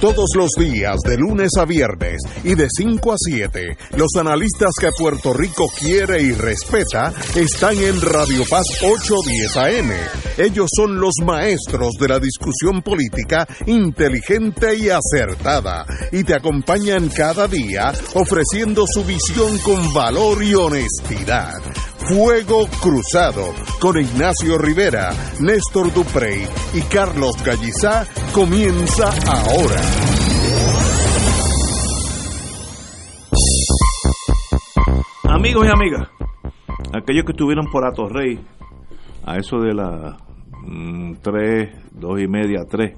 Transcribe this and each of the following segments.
Todos los días, de lunes a viernes y de 5 a 7, los analistas que Puerto Rico quiere y respeta están en Radio Paz 810 AM. Ellos son los maestros de la discusión política inteligente y acertada y te acompañan cada día ofreciendo su visión con valor y honestidad. Fuego Cruzado con Ignacio Rivera, Néstor Duprey y Carlos Gallizá comienza ahora. Amigos y amigas, aquellos que estuvieron por Atorrey, a eso de las 3, 2 y media, 3,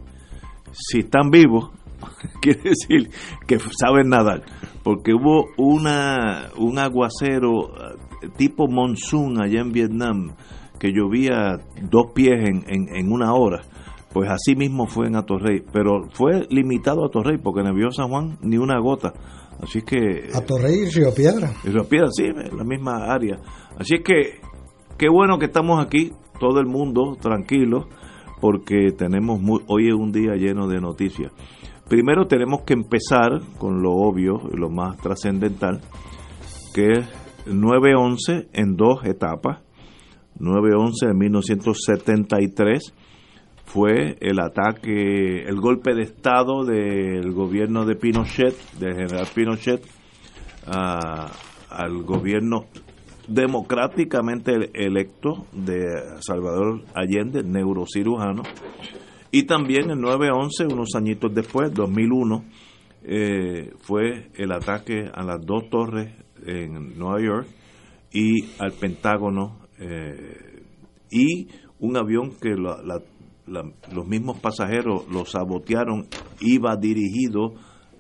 si están vivos, quiere decir que saben nadar, porque hubo una un aguacero eh, tipo monzón allá en Vietnam, que llovía dos pies en, en, en una hora. Pues así mismo fue en Atorrey, pero fue limitado a Atorrey, porque en el Viejo San Juan ni una gota. Así es que... Atorrey y Río Piedra. Y Río Piedra, sí, la misma área. Así es que, qué bueno que estamos aquí, todo el mundo tranquilo, porque tenemos muy, hoy es un día lleno de noticias. Primero tenemos que empezar con lo obvio y lo más trascendental, que es 9-11 en dos etapas. 9-11 de 1973 fue el ataque, el golpe de Estado del gobierno de Pinochet, del general Pinochet, al gobierno democráticamente electo de Salvador Allende, neurocirujano, y también el 9-11, unos añitos después, 2001, eh, fue el ataque a las dos torres en Nueva York y al Pentágono eh, y un avión que la, los mismos pasajeros lo sabotearon, iba dirigido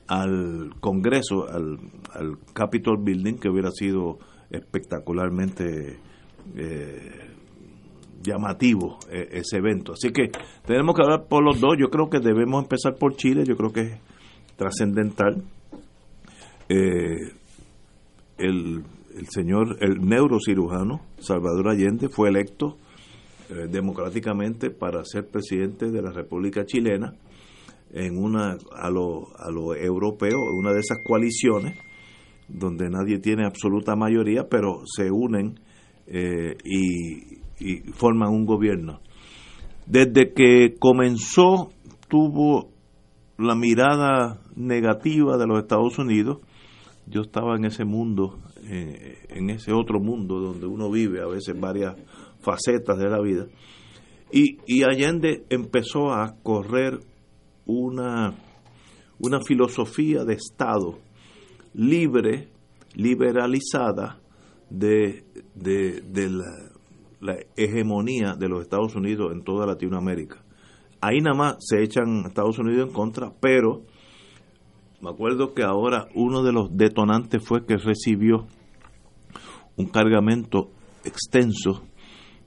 al Congreso, al, al Capitol Building, que hubiera sido espectacularmente eh, llamativo eh, ese evento. Así que tenemos que hablar por los dos. Yo creo que debemos empezar por Chile, yo creo que es trascendental. Eh, el, el señor, el neurocirujano Salvador Allende fue electo eh, democráticamente para ser presidente de la República Chilena en una a lo, a lo europeo, una de esas coaliciones donde nadie tiene absoluta mayoría, pero se unen y, y forman un gobierno. Desde que comenzó tuvo la mirada negativa de los Estados Unidos. Yo estaba en ese mundo, eh, en ese otro mundo donde uno vive a veces varias facetas de la vida. Y, Allende empezó a correr una, una filosofía de Estado libre, liberalizada de, de la, la, hegemonía de los Estados Unidos en toda Latinoamérica. Ahí nada más se echan Estados Unidos en contra, pero me acuerdo que ahora uno de los detonantes fue que recibió un cargamento extenso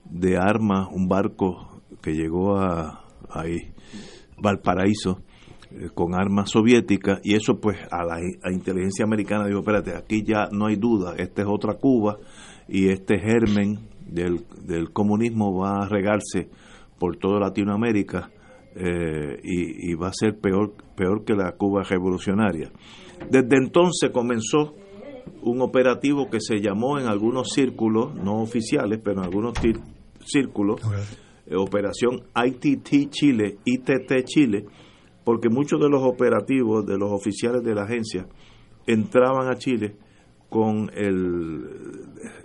de armas, un barco que llegó a ahí, Valparaíso, eh, con armas soviéticas, y eso pues a la inteligencia americana dijo, espérate, aquí ya no hay duda, esta es otra Cuba, y este germen del, del comunismo va a regarse por toda Latinoamérica eh, y, y, va a ser peor, peor que la Cuba revolucionaria. Desde entonces comenzó un operativo que se llamó en algunos círculos, no oficiales, pero en algunos círculos, eh, Operación ITT Chile, ITT Chile, porque muchos de los operativos de los oficiales de la agencia entraban a Chile con el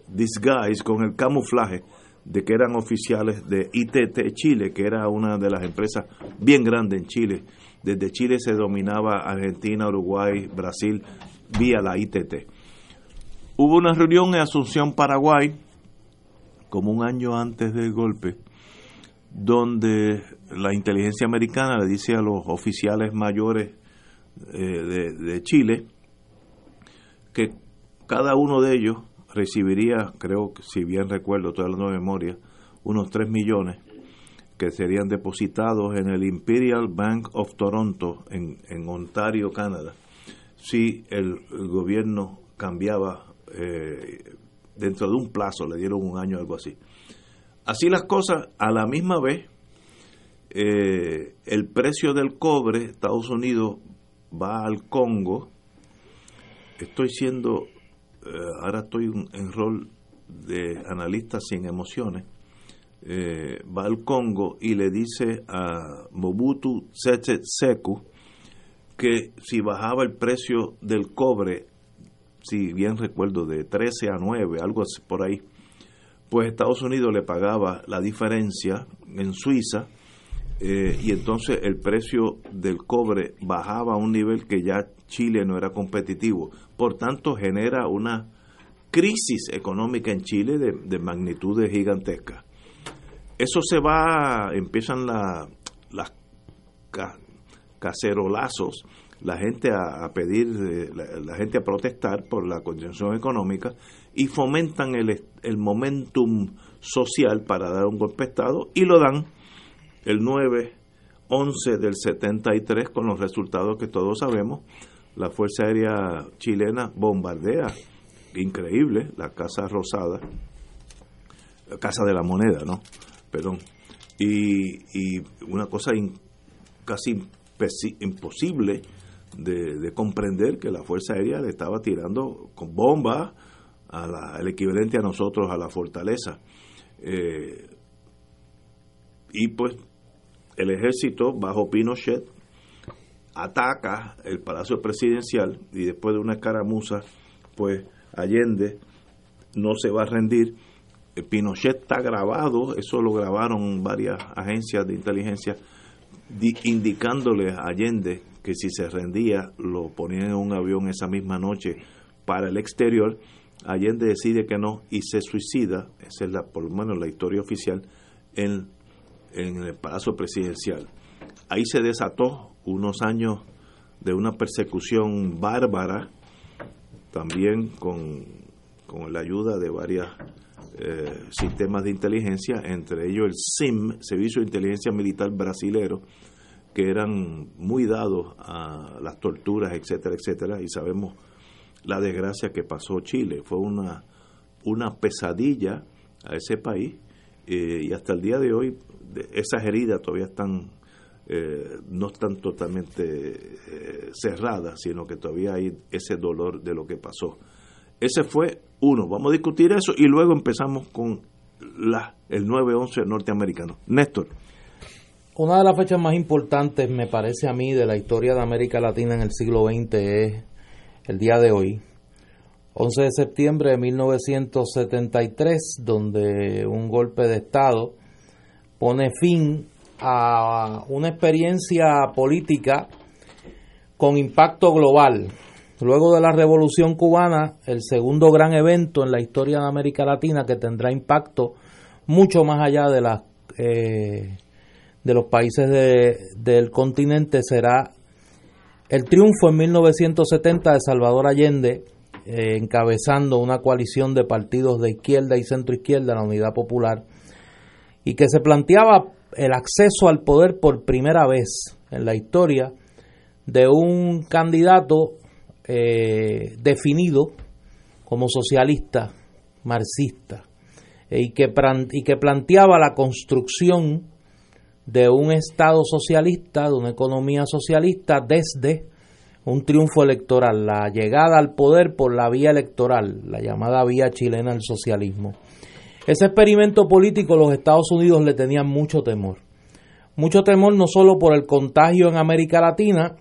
disguise, con el camuflaje de que eran oficiales de ITT Chile, que era una de las empresas bien grandes en Chile. Desde Chile se dominaba Argentina, Uruguay, Brasil, vía la ITT. Hubo una reunión en Asunción, Paraguay, como un año antes del golpe, donde la inteligencia americana le dice a los oficiales mayores eh, de, de Chile que cada uno de ellos recibiría, creo que si bien recuerdo, estoy hablando de memoria, unos 3 millones que serían depositados en el Imperial Bank of Toronto, en, en Ontario, Canadá, si el, gobierno cambiaba eh, dentro de un plazo, le dieron un año o algo así. Así las cosas, a la misma vez, eh, el precio del cobre, Estados Unidos va al Congo, estoy siendo, ahora estoy en rol de analista sin emociones, eh, va al Congo y le dice a Mobutu Sese Seku que si bajaba el precio del cobre, si bien recuerdo, de 13 a 9, algo así por ahí, pues Estados Unidos le pagaba la diferencia en Suiza eh, y entonces el precio del cobre bajaba a un nivel que ya Chile no era competitivo. Por tanto, genera una crisis económica en Chile de, de magnitudes gigantescas. Eso se va, empiezan las cacerolazos, la gente a, pedir, eh, la, gente a protestar por la condición económica y fomentan el, el momentum social para dar un golpe de Estado y lo dan el 9-11 del 73 con los resultados que todos sabemos. La Fuerza Aérea chilena bombardea, increíble, la Casa Rosada, la Casa de la Moneda, ¿no? Perdón. Y, una cosa casi imposible de, comprender que la Fuerza Aérea le estaba tirando con bombas al equivalente a nosotros a la fortaleza. Eh, y pues el ejército bajo Pinochet ataca el Palacio Presidencial y después de una escaramuza, pues Allende no se va a rendir. Eh, Pinochet está grabado, eso lo grabaron varias agencias de inteligencia, indicándole a Allende que si se rendía lo ponían en un avión esa misma noche para el exterior. Allende decide que no y se suicida, esa es la, por lo menos la historia oficial, en en el Palacio Presidencial. Ahí se desató unos años de una persecución bárbara, también con, con la ayuda de varios eh, sistemas de inteligencia, entre ellos el SIM, Servicio de Inteligencia Militar Brasilero, que eran muy dados a las torturas, etcétera, etcétera, y sabemos la desgracia que pasó Chile. Fue una, una pesadilla a ese país eh, y hasta el día de hoy esas heridas todavía están, eh, no están totalmente eh, cerradas, sino que todavía hay ese dolor de lo que pasó. Ese fue uno, vamos a discutir eso y luego empezamos con la, el 9-11 norteamericano. Néstor. Una de las fechas más importantes, me parece a mí, de la historia de América Latina en el siglo XX es el día de hoy, 11 de septiembre de 1973, donde un golpe de Estado pone fin a una experiencia política con impacto global. Luego de la Revolución cubana, el segundo gran evento en la historia de América Latina que tendrá impacto mucho más allá de, eh, de los países del continente será el triunfo en 1970 de Salvador Allende, eh, encabezando una coalición de partidos de izquierda y centro izquierda, la Unidad Popular, y que se planteaba el acceso al poder por primera vez en la historia de un candidato eh, definido como socialista, marxista, y, que, y que planteaba la construcción de un Estado socialista, de una economía socialista desde un triunfo electoral, la llegada al poder por la vía electoral, la llamada vía chilena del socialismo. Ese experimento político los Estados Unidos le tenían mucho temor. Mucho temor no solo por el contagio en América Latina,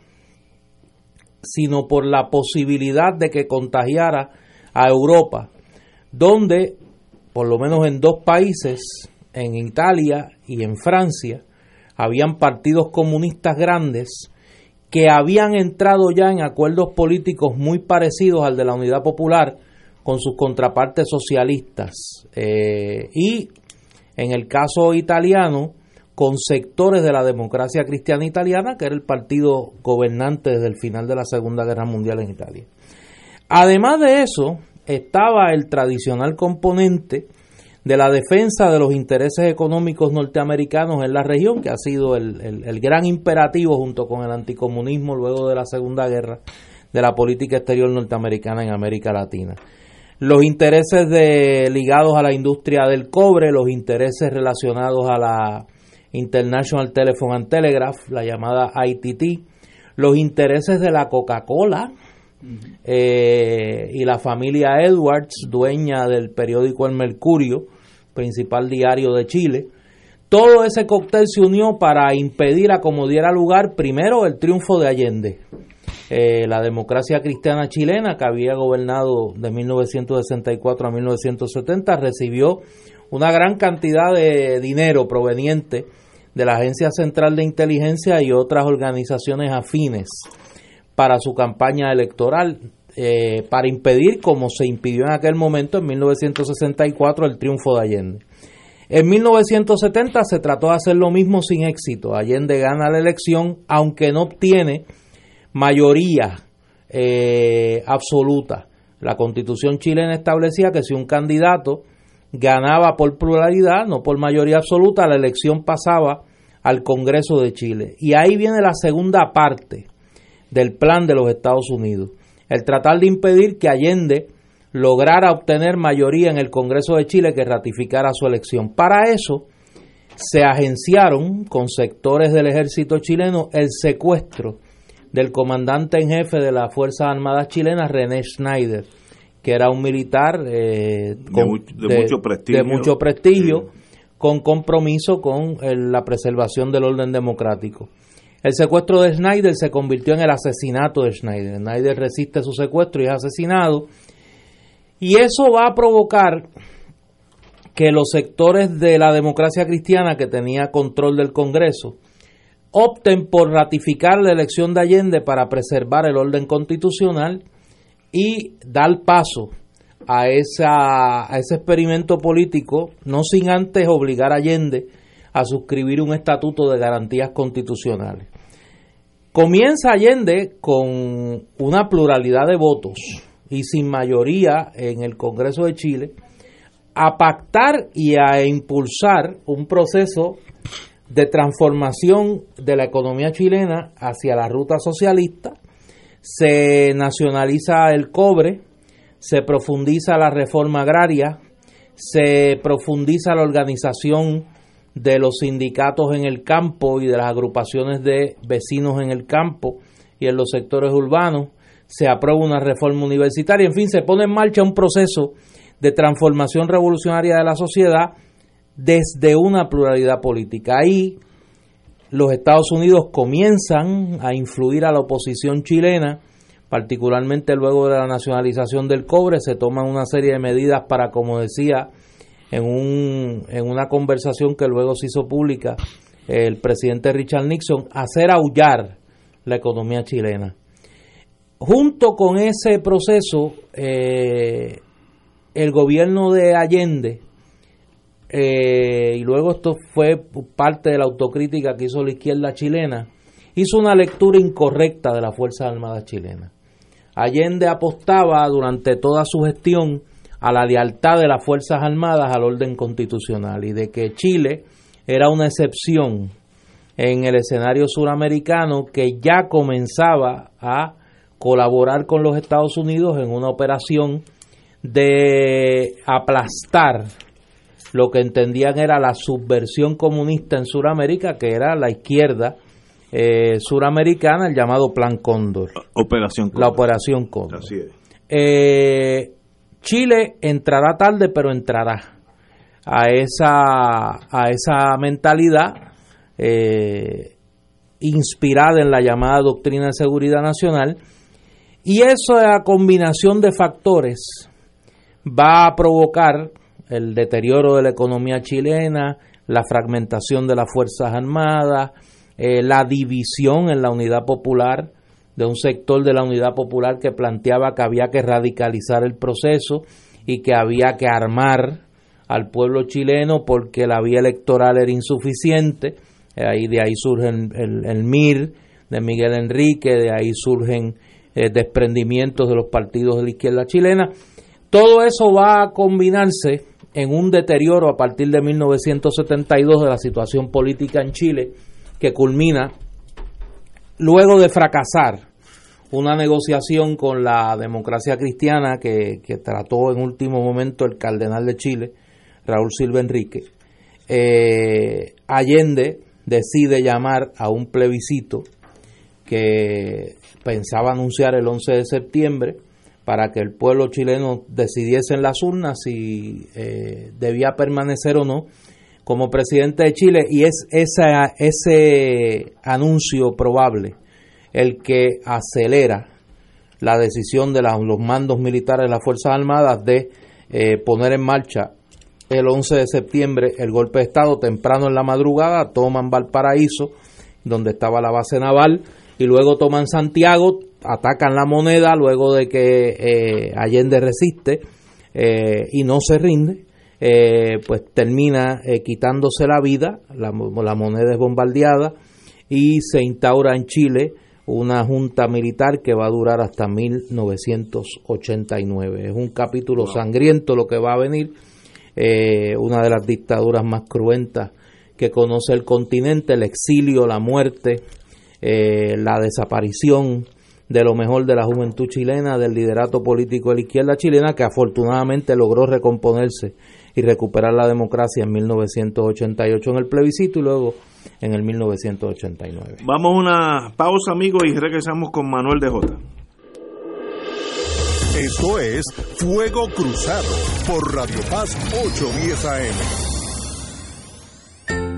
sino por la posibilidad de que contagiara a Europa, donde, por lo menos en dos países, en Italia y en Francia, habían partidos comunistas grandes que habían entrado ya en acuerdos políticos muy parecidos al de la Unidad Popular, con sus contrapartes socialistas eh, y en el caso italiano con sectores de la democracia cristiana italiana que era el partido gobernante desde el final de la Segunda Guerra Mundial en Italia. Además de eso estaba el tradicional componente de la defensa de los intereses económicos norteamericanos en la región, que ha sido el, el gran imperativo junto con el anticomunismo luego de la Segunda Guerra de la política exterior norteamericana en América Latina los intereses de, ligados a la industria del cobre, los intereses relacionados a la International Telephone and Telegraph, la llamada ITT, los intereses de la Coca-Cola eh, y la familia Edwards, dueña del periódico El Mercurio, principal diario de Chile. Todo ese cóctel se unió para impedir a como diera lugar primero el triunfo de Allende. Eh, la democracia cristiana chilena, que había gobernado de 1964 a 1970, recibió una gran cantidad de dinero proveniente de la Agencia Central de Inteligencia y otras organizaciones afines para su campaña electoral, eh, para impedir, como se impidió en aquel momento, en 1964, el triunfo de Allende. En 1970 se trató de hacer lo mismo sin éxito. Allende gana la elección, aunque no obtiene mayoría eh, absoluta. La constitución chilena establecía que si un candidato ganaba por pluralidad, no por mayoría absoluta, la elección pasaba al Congreso de Chile. Y ahí viene la segunda parte del plan de los Estados Unidos, el tratar de impedir que Allende lograra obtener mayoría en el Congreso de Chile que ratificara su elección. Para eso se agenciaron con sectores del ejército chileno el secuestro del comandante en jefe de las Fuerzas Armadas chilenas, René Schneider, que era un militar eh, de, mucho prestigio, de mucho prestigio con compromiso con la preservación del orden democrático. El secuestro de Schneider se convirtió en el asesinato de Schneider. Schneider resiste su secuestro y es asesinado. Y eso va a provocar que los sectores de la democracia cristiana que tenía control del Congreso opten por ratificar la elección de Allende para preservar el orden constitucional y dar paso a, esa, a ese experimento político, no sin antes obligar a Allende a suscribir un estatuto de garantías constitucionales. Comienza Allende con una pluralidad de votos y sin mayoría en el Congreso de Chile a pactar y a impulsar un proceso de transformación de la economía chilena hacia la ruta socialista, se nacionaliza el cobre, se profundiza la reforma agraria, se profundiza la organización de los sindicatos en el campo y de las agrupaciones de vecinos en el campo y en los sectores urbanos, se aprueba una reforma universitaria, en fin, se pone en marcha un proceso de transformación revolucionaria de la sociedad desde una pluralidad política. Ahí los Estados Unidos comienzan a influir a la oposición chilena, particularmente luego de la nacionalización del cobre, se toman una serie de medidas para, como decía, en, un, en una conversación que luego se hizo pública el presidente Richard Nixon, hacer aullar la economía chilena. Junto con ese proceso, eh, el gobierno de Allende, eh, y luego esto fue parte de la autocrítica que hizo la izquierda chilena, hizo una lectura incorrecta de las Fuerzas Armadas chilenas. Allende apostaba durante toda su gestión a la lealtad de las Fuerzas Armadas al orden constitucional y de que Chile era una excepción en el escenario suramericano que ya comenzaba a colaborar con los Estados Unidos en una operación de aplastar lo que entendían era la subversión comunista en Sudamérica, que era la izquierda eh, suramericana, el llamado Plan Cóndor. Operación La Operación Cóndor. Así es. Eh, Chile entrará tarde, pero entrará a esa, a esa mentalidad eh, inspirada en la llamada doctrina de seguridad nacional. Y esa combinación de factores va a provocar el deterioro de la economía chilena, la fragmentación de las Fuerzas Armadas, eh, la división en la unidad popular de un sector de la unidad popular que planteaba que había que radicalizar el proceso y que había que armar al pueblo chileno porque la vía electoral era insuficiente. Eh, ahí, de ahí surge el, MIR de Miguel Enrique, de ahí surgen eh, desprendimientos de los partidos de la izquierda chilena. Todo eso va a combinarse en un deterioro a partir de 1972 de la situación política en Chile, que culmina luego de fracasar una negociación con la democracia cristiana que, trató en último momento el cardenal de Chile, Raúl Silva Enrique, eh, Allende decide llamar a un plebiscito que pensaba anunciar el 11 de septiembre para que el pueblo chileno decidiese en las urnas si eh, debía permanecer o no como presidente de Chile. Y es esa, ese anuncio probable el que acelera la decisión de los mandos militares de las Fuerzas Armadas de eh, poner en marcha el 11 de septiembre el golpe de Estado temprano en la madrugada, toman Valparaíso, donde estaba la base naval, y luego toman Santiago, atacan la moneda luego de que eh, Allende resiste eh, y no se rinde, eh, pues termina quitándose la vida, la, la, moneda es bombardeada y se instaura en Chile una junta militar que va a durar hasta 1989. Es un capítulo sangriento lo que va a venir, una de las dictaduras más cruentas que conoce el continente, el exilio, la muerte, la desaparición, de lo mejor de la juventud chilena, del liderato político de la izquierda chilena, que afortunadamente logró recomponerse y recuperar la democracia en 1988 en el plebiscito y luego en el 1989. Vamos a una pausa, amigos, y regresamos con Manuel de Jota. Esto es Fuego Cruzado por Radio Paz 810 AM.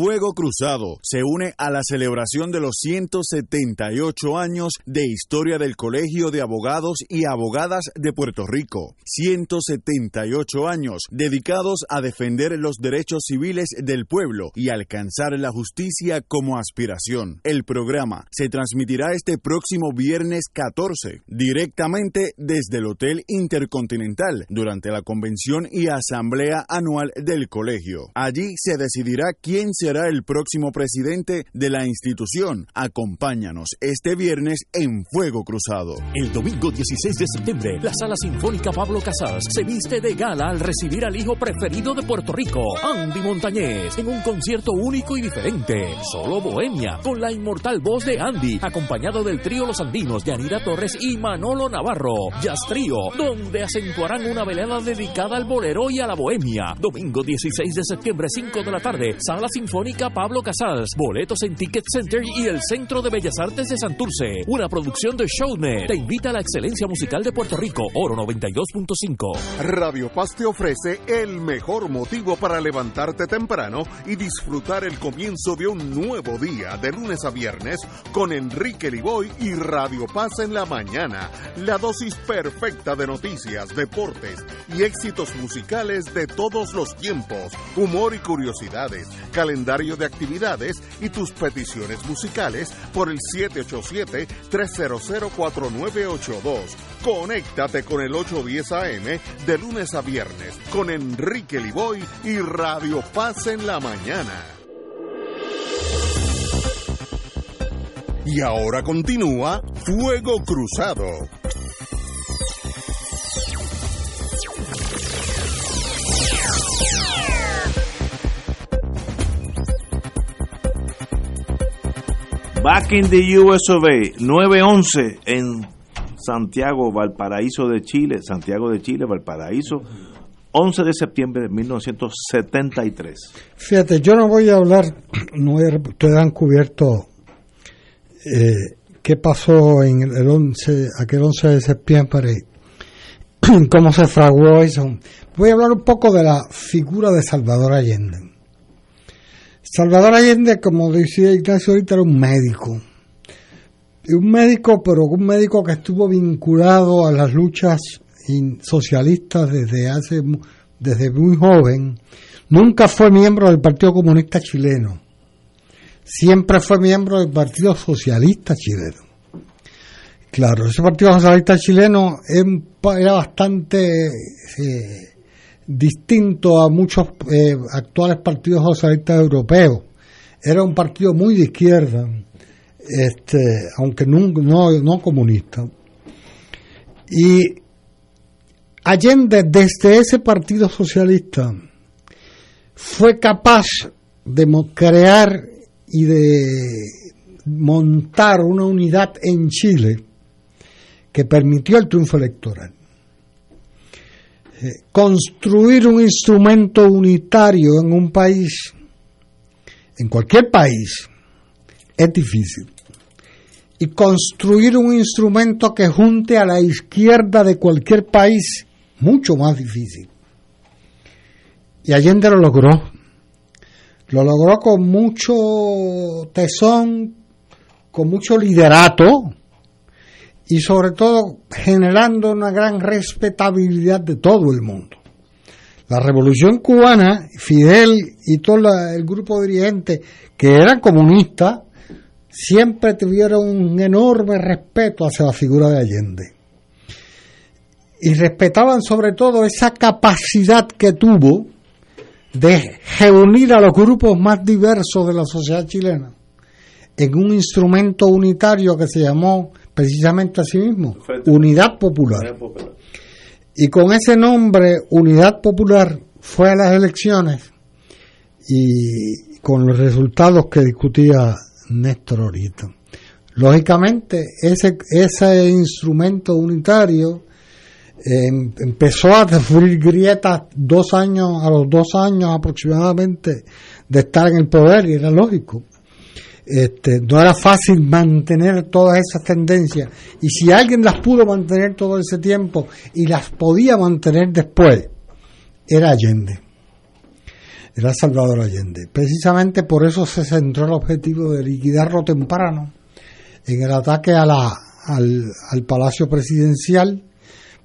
Fuego Cruzado se une a la celebración de los 178 años de historia del Colegio de Abogados y Abogadas de Puerto Rico. 178 años dedicados a defender los derechos civiles del pueblo y alcanzar la justicia como aspiración. El programa se transmitirá este próximo viernes 14 directamente desde el Hotel Intercontinental durante la convención y asamblea anual del colegio. Allí se decidirá quién se será el próximo presidente de la institución. Acompáñanos este viernes en Fuego Cruzado. El domingo 16 de septiembre, la Sala Sinfónica Pablo Casals se viste de gala al recibir al hijo preferido de Puerto Rico, Andy Montañez, en un concierto único y diferente. Solo Bohemia, con la inmortal voz de Andy, acompañado del trío Los Andinos de Anita Torres y Manolo Navarro. Jazz Trío, donde acentuarán una velada dedicada al bolero y a la bohemia. Domingo 16 de septiembre, 5 de la tarde, Sala Sinfónica Pablo Casals. Boletos en Ticket Center y el Centro de Bellas Artes de Santurce. Una producción de Shownet. Te invita a la excelencia musical de Puerto Rico, Oro 92.5. Radio Paz te ofrece el mejor motivo para levantarte temprano y disfrutar el comienzo de un nuevo día de lunes a viernes con Enrique Liboy y Radio Paz en la mañana. La dosis perfecta de noticias, deportes y éxitos musicales de todos los tiempos, humor y curiosidades, de actividades y tus peticiones musicales por el 787-300-4982. Conéctate con el 810 AM de lunes a viernes con Enrique Liboy y Radio Paz en la mañana. Y ahora continúa Fuego Cruzado. Back in the US of A, 911 en Santiago, Valparaíso de Chile, Santiago de Chile, Valparaíso, 11 de septiembre de 1973. Fíjate, yo no voy a hablar, no ustedes han cubierto eh, qué pasó en el 11, aquel 11 de septiembre, cómo se fraguó eso. Voy a hablar un poco de la figura de Salvador Allende. Salvador Allende, como decía Ignacio ahorita, era un médico. Un médico, pero un médico que estuvo vinculado a las luchas socialistas desde hace desde muy joven. Nunca fue miembro del Partido Comunista Chileno. Siempre fue miembro del Partido Socialista Chileno. Claro, ese Partido Socialista Chileno era bastante eh, distinto a muchos eh, actuales partidos socialistas europeos. Era un partido muy de izquierda, este, aunque no, no, no comunista. Y Allende, desde ese partido socialista, fue capaz de crear y de montar una unidad en Chile que permitió el triunfo electoral. Eh, construir un instrumento unitario en un país, en cualquier país, es difícil. Y construir un instrumento que junte a la izquierda de cualquier país, mucho más difícil. Y Allende lo logró. Lo logró con mucho tesón, con mucho liderato, y sobre todo generando una gran respetabilidad de todo el mundo. La revolución cubana, Fidel y todo el grupo dirigente que eran comunistas, siempre tuvieron un enorme respeto hacia la figura de Allende. Y respetaban sobre todo esa capacidad que tuvo de reunir a los grupos más diversos de la sociedad chilena en un instrumento unitario que se llamó precisamente a sí mismo, Unidad Popular. Y con ese nombre, Unidad Popular, fue a las elecciones y con los resultados que discutía Néstor ahorita. Lógicamente, ese, ese instrumento unitario em, empezó a sufrir grietas dos años, a los dos años aproximadamente de estar en el poder, y era lógico. Este, no era fácil mantener todas esas tendencias. Y si alguien las pudo mantener todo ese tiempo y las podía mantener después, era Allende. Era Salvador Allende. Precisamente por eso se centró el objetivo de liquidarlo temprano en el ataque al, al Palacio Presidencial,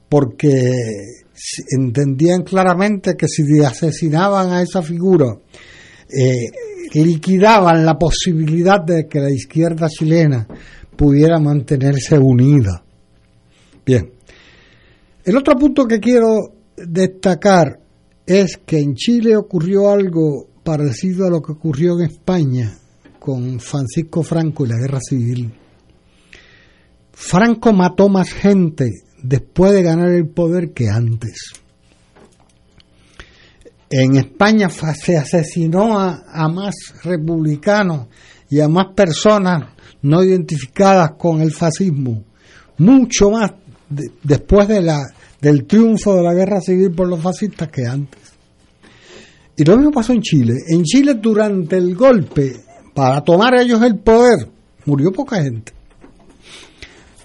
porque entendían claramente que si asesinaban a esa figura, eh, liquidaban la posibilidad de que la izquierda chilena pudiera mantenerse unida. Bien. El otro punto que quiero destacar es que en Chile ocurrió algo parecido a lo que ocurrió en España con Francisco Franco y la guerra civil. Franco mató más gente después de ganar el poder que antes en España se asesinó a, más republicanos y a más personas no identificadas con el fascismo, mucho más después de la, del triunfo de la guerra civil por los fascistas que antes. Y lo mismo pasó en Chile. En Chile durante el golpe, para tomar ellos el poder, murió poca gente.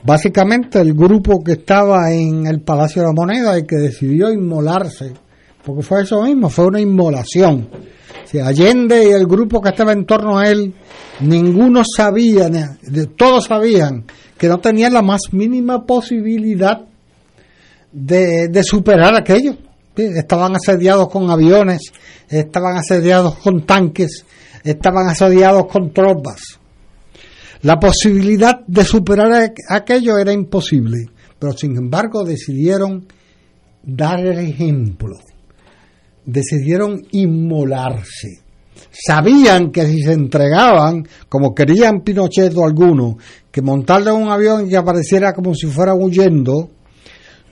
Básicamente el grupo que estaba en el Palacio de la Moneda y que decidió inmolarse porque fue eso mismo, fue una inmolación. Allende y el grupo que estaba en torno a él, ninguno sabía, todos sabían que no tenían la más mínima posibilidad de, superar aquello. Estaban asediados con aviones, estaban asediados con tanques, estaban asediados con tropas. La posibilidad de superar aquello era imposible, pero sin embargo decidieron dar el ejemplo decidieron inmolarse. Sabían que si se entregaban, como querían Pinochet o algunos, que montarle un avión y que apareciera como si fuera huyendo,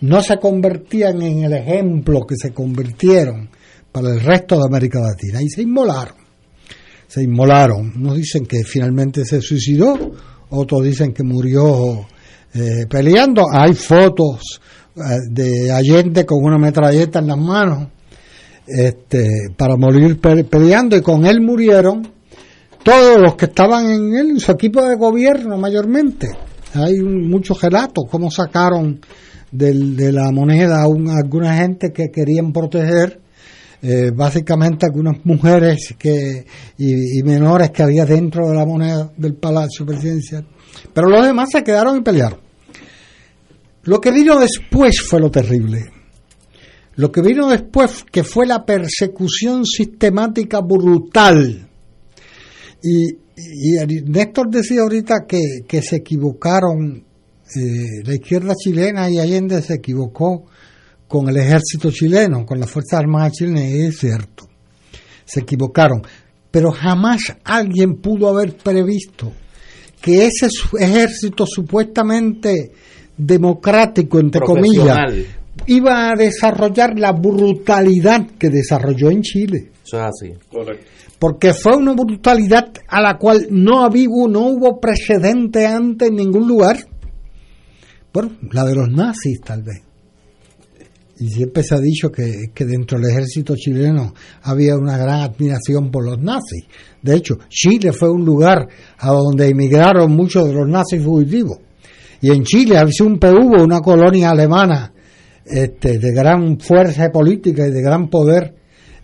no se convertían en el ejemplo que se convirtieron para el resto de América Latina. Y se inmolaron. Se inmolaron. Unos dicen que finalmente se suicidó, otros dicen que murió eh, peleando. Hay fotos eh, de Allende con una metralleta en las manos este, para morir peleando y con él murieron todos los que estaban en él, en su equipo de gobierno mayormente. Hay muchos relatos, cómo sacaron de la moneda a alguna gente que querían proteger, eh, básicamente algunas mujeres que, y, y, menores que había dentro de la moneda del Palacio Presidencial. Pero los demás se quedaron y pelearon. Lo que vino después fue lo terrible. Lo que vino después, que fue la persecución sistemática brutal. Y, Néstor decía ahorita que, se equivocaron, eh, la izquierda chilena y Allende se equivocó con el ejército chileno, con las Fuerzas Armadas chilenas, es cierto. Se equivocaron. Pero jamás alguien pudo haber previsto que ese ejército supuestamente democrático, entre comillas, iba a desarrollar la brutalidad que desarrolló en Chile. Eso es así. Porque fue una brutalidad a la cual no, había, no hubo precedente antes en ningún lugar. Bueno, la de los nazis tal vez. Y siempre se ha dicho que, que, dentro del ejército chileno había una gran admiración por los nazis. De hecho, Chile fue un lugar a donde emigraron muchos de los nazis fugitivos. Y en Chile había un PV, una colonia alemana este, de gran fuerza política y de gran poder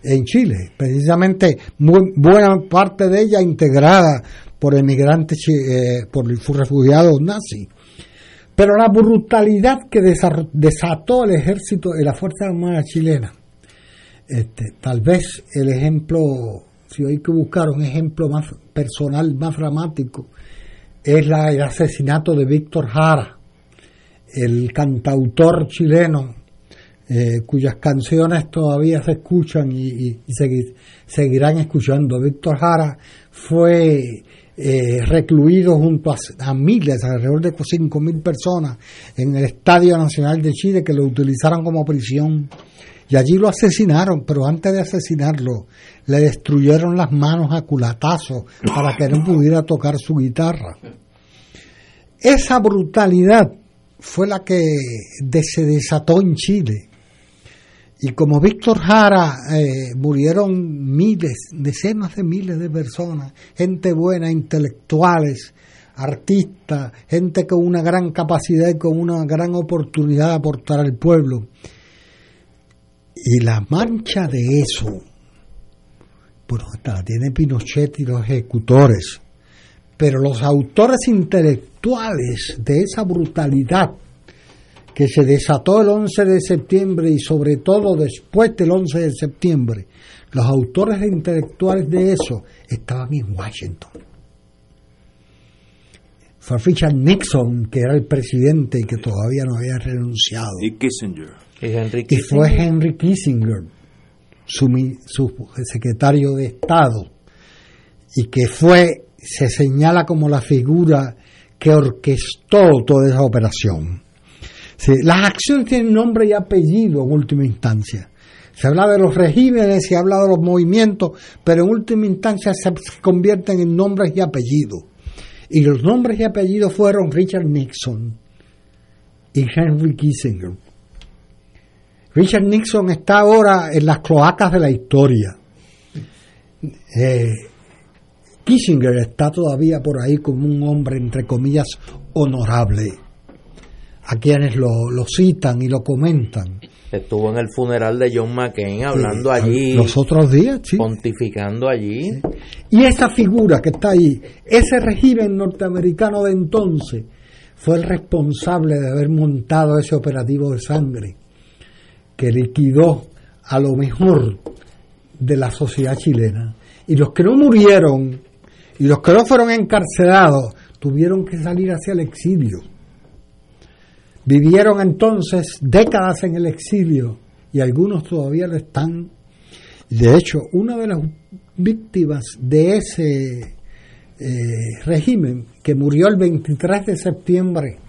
en Chile. Precisamente buena parte de ella integrada por emigrantes, eh, por refugiados nazis. Pero la brutalidad que desató el ejército y la Fuerza Armada chilena, este, tal vez el ejemplo, si hay que buscar un ejemplo más personal, más dramático, es el asesinato de Víctor Jara, el cantautor chileno, eh, cuyas canciones todavía se escuchan y, seguirán escuchando. Víctor Jara fue eh, recluido junto a, miles, alrededor de 5.000 personas, en el Estadio Nacional de Chile, que lo utilizaron como prisión. Y allí lo asesinaron, pero antes de asesinarlo, le destruyeron las manos a culatazos para que no pudiera tocar su guitarra. Esa brutalidad fue la que se desató en Chile y como Víctor Jara eh, murieron miles, decenas de miles de personas, gente buena, intelectuales, artistas, gente con una gran capacidad y con una gran oportunidad de aportar al pueblo. Y la mancha de eso, bueno, la tiene Pinochet y los ejecutores, pero los autores intelectuales de esa brutalidad que se desató el 11 de septiembre y sobre todo después del 11 de septiembre, los autores intelectuales de eso estaban en Washington. Fue Richard Nixon, que era el presidente y que todavía no había renunciado. Y Kissinger. Y, fue Henry Kissinger, su, su secretario de Estado, y que fue, se señala como la figura que orquestó toda esa operación las acciones tienen nombre y apellido en última instancia. Se habla de los regímenes, se habla de los movimientos, pero en última instancia se convierten en nombres y apellidos. Y los nombres y apellidos fueron Richard Nixon y Henry Kissinger. Richard Nixon está ahora en las cloacas de la historia. Eh, Kissinger está todavía por ahí como un hombre, entre comillas, honorable a quienes lo, citan y lo comentan. Estuvo en el funeral de John McCain hablando allí. Los otros días, sí. Pontificando allí. Y esa figura que está ahí, ese régimen norteamericano de entonces, fue el responsable de haber montado ese operativo de sangre que liquidó a lo mejor de la sociedad chilena. Y los que no murieron y los que no fueron encarcelados tuvieron que salir hacia el exilio Vivieron entonces décadas en el exilio y algunos todavía lo están. De hecho, una de las víctimas de ese eh, régimen, que murió el 23 de septiembre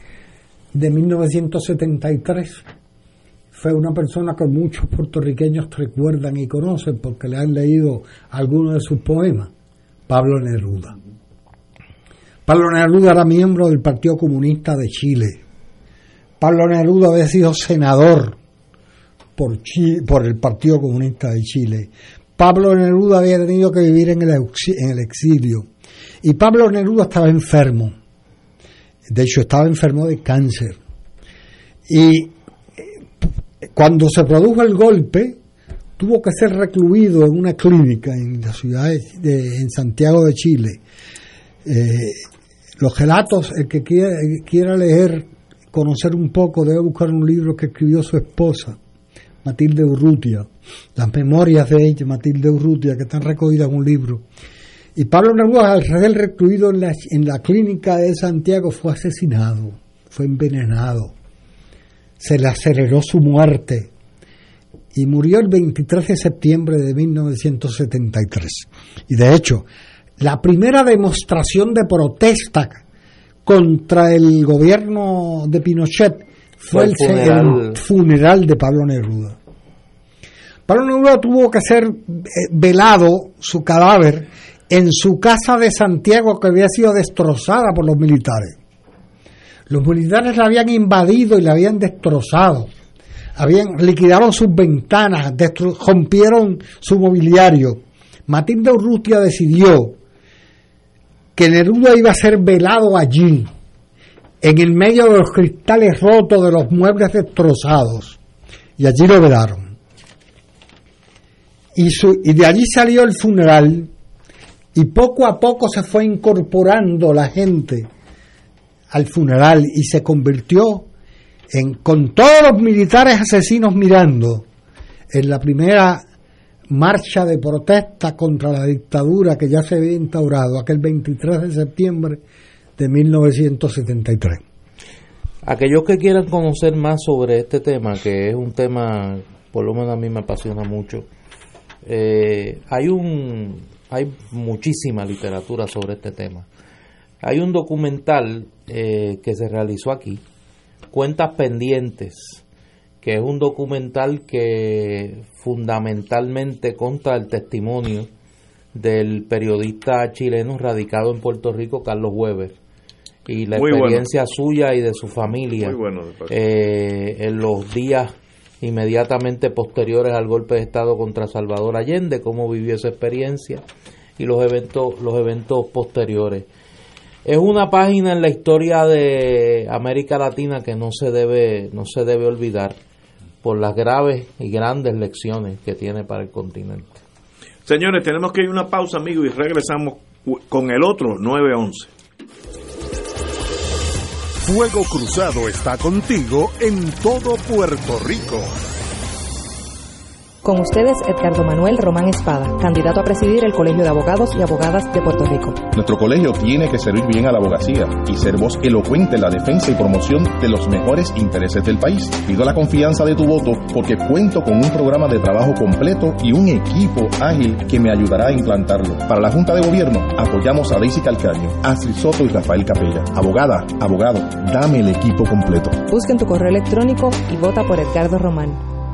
de 1973, fue una persona que muchos puertorriqueños recuerdan y conocen porque le han leído algunos de sus poemas, Pablo Neruda. Pablo Neruda era miembro del Partido Comunista de Chile Pablo Neruda había sido senador por, por el Partido Comunista de Chile. Pablo Neruda había tenido que vivir en el, en el exilio. Y Pablo Neruda estaba enfermo. De hecho, estaba enfermo de cáncer. Y eh, cuando se produjo el golpe, tuvo que ser recluido en una clínica en la ciudad de, en Santiago de Chile. Eh, los relatos, el que quiera, leer conocer un poco, debe buscar un libro que escribió su esposa, Matilde Urrutia, las memorias de ella, Matilde Urrutia, que están recogidas en un libro. Y Pablo Neruda, al ser recluido en la, en la clínica de Santiago, fue asesinado, fue envenenado. Se le aceleró su muerte y murió el 23 de septiembre de 1973. Y de hecho, la primera demostración de protesta contra el gobierno de Pinochet fue, el, funeral. de Pablo Neruda. Pablo Neruda tuvo que ser eh, velado su cadáver en su casa de Santiago que había sido destrozada por los militares. Los militares la habían invadido y la habían destrozado. Habían liquidado sus ventanas, rompieron su mobiliario. Matilde Urrutia decidió que Neruda iba a ser velado allí, en el medio de los cristales rotos de los muebles destrozados. Y allí lo velaron. Y, y de allí salió el funeral y poco a poco se fue incorporando la gente al funeral y se convirtió con todos los militares asesinos mirando, en la primera marcha de protesta contra la dictadura que ya se había instaurado aquel 23 de septiembre de 1973. Aquellos que quieran conocer más sobre este tema, que es un tema, por lo menos a mí me apasiona mucho, eh, hay un hay muchísima literatura sobre este tema. Hay un documental eh, que se realizó aquí, Cuentas Pendientes, que es un documental que fundamentalmente conta el testimonio del periodista chileno radicado en Puerto Rico, Carlos Weber, y la experiencia suya y de su familia eh, en los días inmediatamente posteriores al golpe de Estado contra Salvador Allende, cómo vivió esa experiencia y los eventos, los eventos posteriores. Es una página en la historia de América Latina que no se debe, no se debe olvidar por las graves y grandes lecciones que tiene para el continente. Señores, tenemos que ir a una pausa, amigos, y regresamos con el otro 911. Fuego Cruzado está contigo en todo Puerto Rico. Con ustedes, Edgardo Manuel Román Espada, candidato a presidir el Colegio de Abogados y Abogadas de Puerto Rico. Nuestro colegio tiene que servir bien a la abogacía y ser voz elocuente en la defensa y promoción de los mejores intereses del país. Pido la confianza de tu voto porque cuento con un programa de trabajo completo y un equipo ágil que me ayudará a implantarlo. Para la Junta de Gobierno, apoyamos a Daisy Calcaño, Astrid Soto y Rafael Capella. Abogada, abogado, dame el equipo completo. Busca en tu correo electrónico y vota por Edgardo Román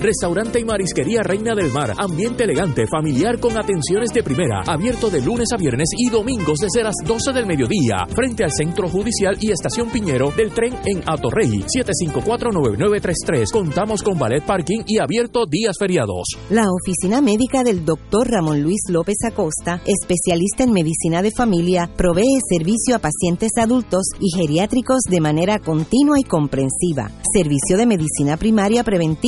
Restaurante y marisquería Reina del Mar. Ambiente elegante, familiar con atenciones de primera. Abierto de lunes a viernes y domingos desde las 12 del mediodía. Frente al Centro Judicial y Estación Piñero del tren en Atorrey. 754-9933. Contamos con ballet parking y abierto días feriados. La oficina médica del doctor Ramón Luis López Acosta, especialista en medicina de familia, provee servicio a pacientes adultos y geriátricos de manera continua y comprensiva. Servicio de medicina primaria preventiva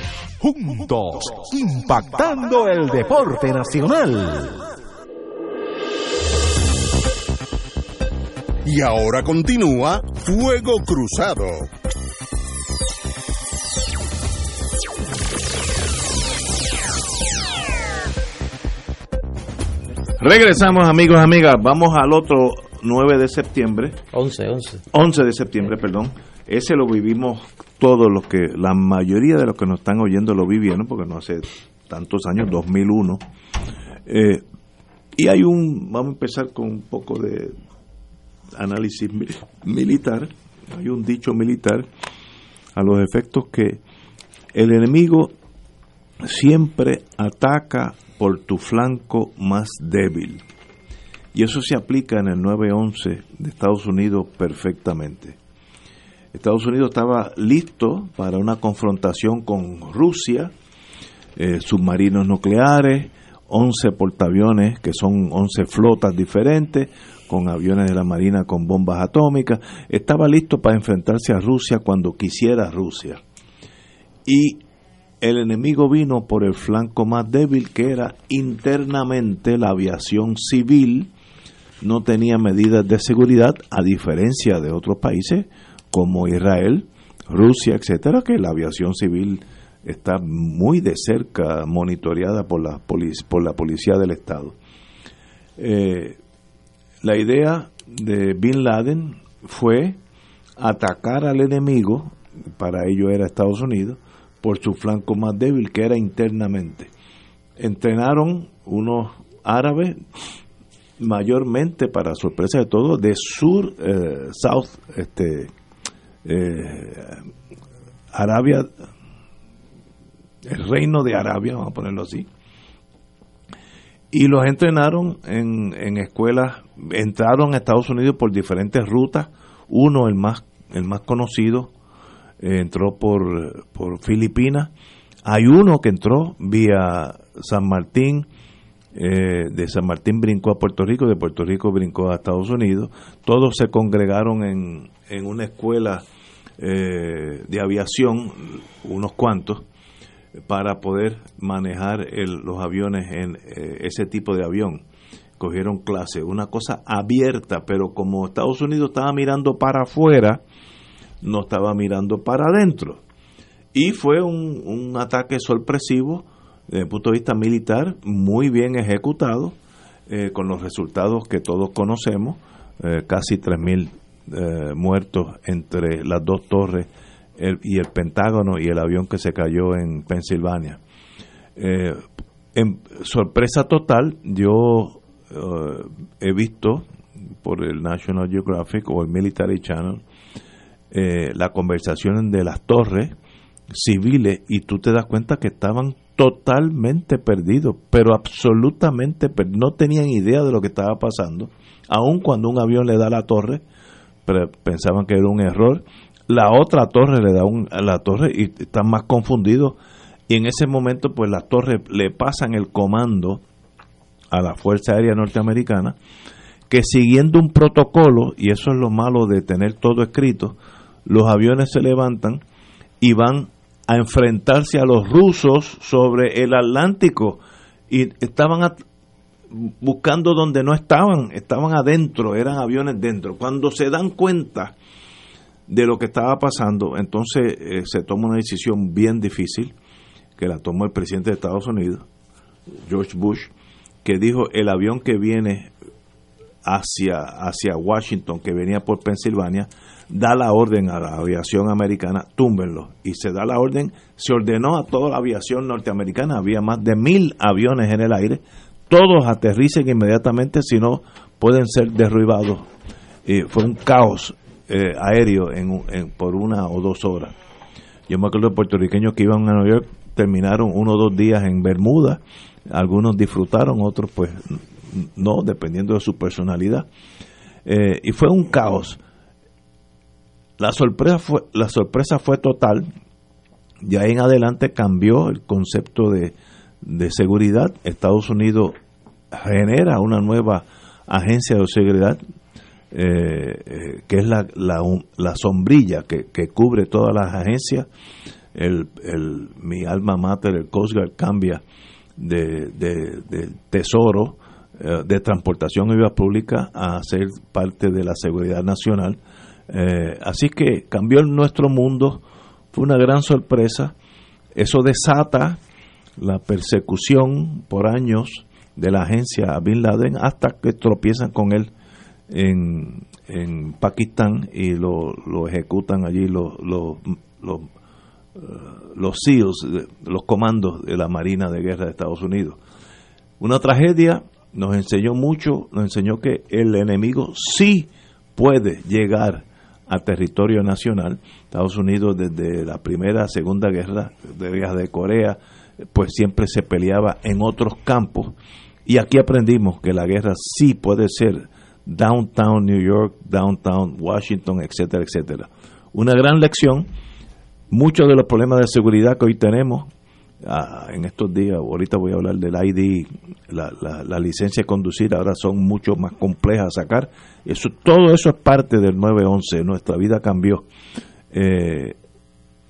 juntos, impactando el deporte nacional. Y ahora continúa Fuego Cruzado. Regresamos, amigos, amigas. Vamos al otro 9 de septiembre. 11, 11. 11 de septiembre, perdón. Ese lo vivimos todos los que, la mayoría de los que nos están oyendo lo vivieron, porque no hace tantos años, 2001. Eh, y hay un, vamos a empezar con un poco de análisis militar. Hay un dicho militar a los efectos que el enemigo siempre ataca por tu flanco más débil. Y eso se aplica en el 9-11 de Estados Unidos perfectamente. Estados Unidos estaba listo para una confrontación con Rusia, eh, submarinos nucleares, 11 portaaviones, que son 11 flotas diferentes, con aviones de la Marina con bombas atómicas. Estaba listo para enfrentarse a Rusia cuando quisiera Rusia. Y el enemigo vino por el flanco más débil, que era internamente la aviación civil. No tenía medidas de seguridad, a diferencia de otros países como Israel, Rusia, etcétera, que la aviación civil está muy de cerca monitoreada por la, por la policía del Estado. Eh, la idea de Bin Laden fue atacar al enemigo, para ello era Estados Unidos, por su flanco más débil, que era internamente. Entrenaron unos árabes, mayormente, para sorpresa de todos, de sur, eh, south, este, eh, Arabia, el reino de Arabia, vamos a ponerlo así, y los entrenaron en, en escuelas, entraron a Estados Unidos por diferentes rutas, uno el más, el más conocido, eh, entró por, por Filipinas, hay uno que entró vía San Martín, eh, de San Martín brincó a Puerto Rico, de Puerto Rico brincó a Estados Unidos, todos se congregaron en, en una escuela eh, de aviación, unos cuantos, para poder manejar los aviones en eh, ese tipo de avión. Cogieron clase, una cosa abierta, pero como Estados Unidos estaba mirando para afuera, no estaba mirando para adentro. Y fue un, ataque sorpresivo desde el punto de vista militar, muy bien ejecutado, eh, con los resultados que todos conocemos, eh, casi 3.000 eh, muertos entre las dos torres y el Pentágono y el avión que se cayó en Pensilvania. Eh, en sorpresa total, yo he visto por el National Geographic o el Military Channel la conversación de las torres civiles y tú te das cuenta que estaban totalmente perdidos, pero absolutamente perdidos. no tenían idea de lo que estaba pasando, aun cuando un avión le da la torre, pensaban que era un error la otra torre le da un, a la torre y están más confundidos y en ese momento pues las torres le pasan el comando a la Fuerza Aérea Norteamericana que siguiendo un protocolo y eso es lo malo de tener todo escrito los aviones se levantan y van a enfrentarse a los rusos sobre el Atlántico y estaban buscando donde no estaban, estaban adentro, eran aviones dentro. Cuando se dan cuenta de lo que estaba pasando, entonces eh, se toma una decisión bien difícil, que la tomó el presidente de Estados Unidos, George Bush, que dijo el avión que viene hacia, hacia Washington, que venía por Pensilvania, da la orden a la aviación americana, túmbenlo. Y se da la orden, se ordenó a toda la aviación norteamericana, había más de mil aviones en el aire, todos aterricen inmediatamente, si no pueden ser derribados. Y fue un caos eh, aéreo en, por una o dos horas. Yo me acuerdo de puertorriqueños que iban a Nueva York, terminaron uno o dos días en Bermuda, algunos disfrutaron, otros pues no, dependiendo de su personalidad. Eh, y fue un caos. La sorpresa fue, la sorpresa fue total. De ahí en adelante cambió el concepto de, de seguridad. Estados Unidos genera una nueva agencia de seguridad eh, eh, que es la, la, sombrilla que, cubre todas las agencias. El, el, mi alma mater, el Coast Guard, cambia de, de, tesoro, eh, de transportación y vía pública a ser parte de la seguridad nacional. Así que cambió nuestro mundo, fue una gran sorpresa. Eso desata la persecución por años de la agencia a Bin Laden hasta que tropiezan con él en, en Pakistán y lo, lo ejecutan allí los, los, los, eh, los los comandos de la Marina de Guerra de Estados Unidos. Una tragedia nos enseñó mucho, nos enseñó que el enemigo sí puede llegar a territorio nacional. Estados Unidos desde la primera, segunda guerra de guerra de Corea, pues siempre se peleaba en otros campos y aquí aprendimos que la guerra sí puede ser downtown New York, downtown Washington, etcétera, etcétera. Una gran lección. Muchos de los problemas de seguridad que hoy tenemos ah, en estos días, ahorita voy a hablar del ID, la, licencia de conducir, ahora son mucho más complejas a sacar. Eso, todo eso es parte del 911, nuestra vida cambió. Eh,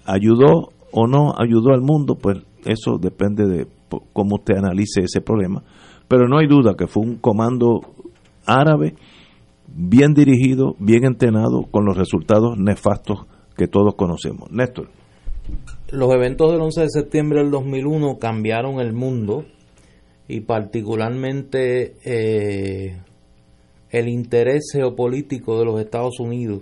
¿Ayudó o no ayudó al mundo? Pues eso depende de cómo usted analice ese problema. Pero no hay duda que fue un comando árabe bien dirigido, bien entrenado, con los resultados nefastos que todos conocemos. Néstor. Los eventos del 11 de septiembre del 2001 cambiaron el mundo y particularmente eh, el interés geopolítico de los Estados Unidos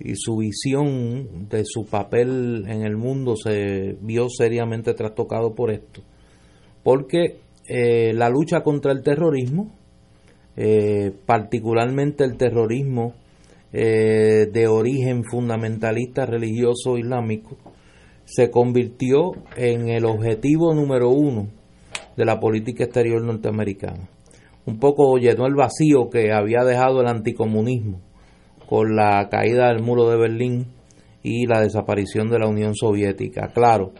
y su visión de su papel en el mundo se vio seriamente trastocado por esto. Porque eh, la lucha contra el terrorismo, eh, particularmente el terrorismo eh, de origen fundamentalista religioso islámico, se convirtió en el objetivo número uno de la política exterior norteamericana. Un poco llenó el vacío que había dejado el anticomunismo con la caída del muro de Berlín y la desaparición de la Unión Soviética. Claro,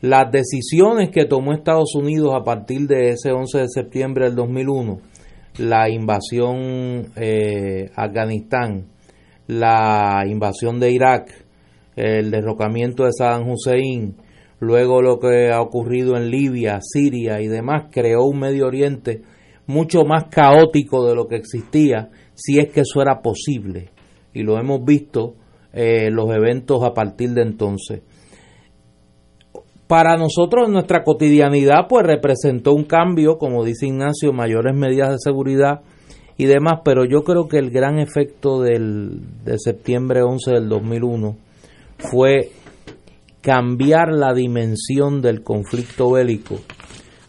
las decisiones que tomó Estados Unidos a partir de ese 11 de septiembre del 2001, la invasión eh, Afganistán, la invasión de Irak, el derrocamiento de Saddam Hussein, luego lo que ha ocurrido en Libia, Siria y demás, creó un Medio Oriente mucho más caótico de lo que existía, si es que eso era posible y lo hemos visto eh, los eventos a partir de entonces. Para nosotros en nuestra cotidianidad pues representó un cambio, como dice Ignacio, mayores medidas de seguridad y demás, pero yo creo que el gran efecto del, de septiembre 11 del 2001 fue cambiar la dimensión del conflicto bélico,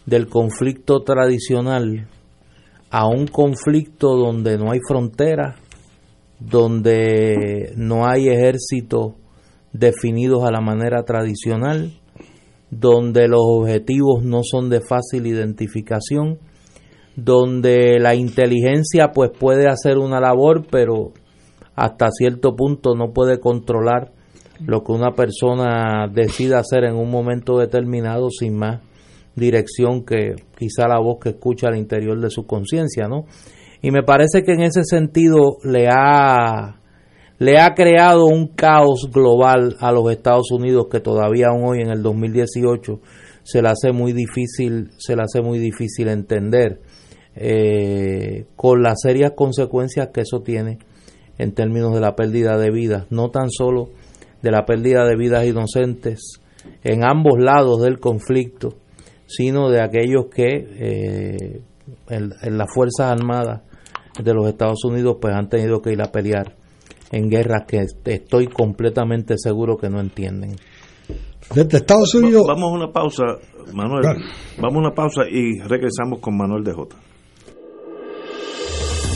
del conflicto tradicional, a un conflicto donde no hay fronteras, donde no hay ejércitos definidos a la manera tradicional, donde los objetivos no son de fácil identificación, donde la inteligencia pues puede hacer una labor, pero hasta cierto punto no puede controlar lo que una persona decida hacer en un momento determinado sin más dirección que quizá la voz que escucha al interior de su conciencia, ¿no? Y me parece que en ese sentido le ha, le ha creado un caos global a los Estados Unidos que todavía aún hoy en el 2018 se le hace muy difícil, se le hace muy difícil entender eh, con las serias consecuencias que eso tiene en términos de la pérdida de vidas, no tan solo de la pérdida de vidas inocentes en ambos lados del conflicto, sino de aquellos que eh, en, las Fuerzas Armadas de los Estados Unidos pues han tenido que ir a pelear en guerras que estoy completamente seguro que no entienden. Desde Estados Unidos. Vamos a una pausa, Manuel. Vamos a una pausa y regresamos con Manuel de J.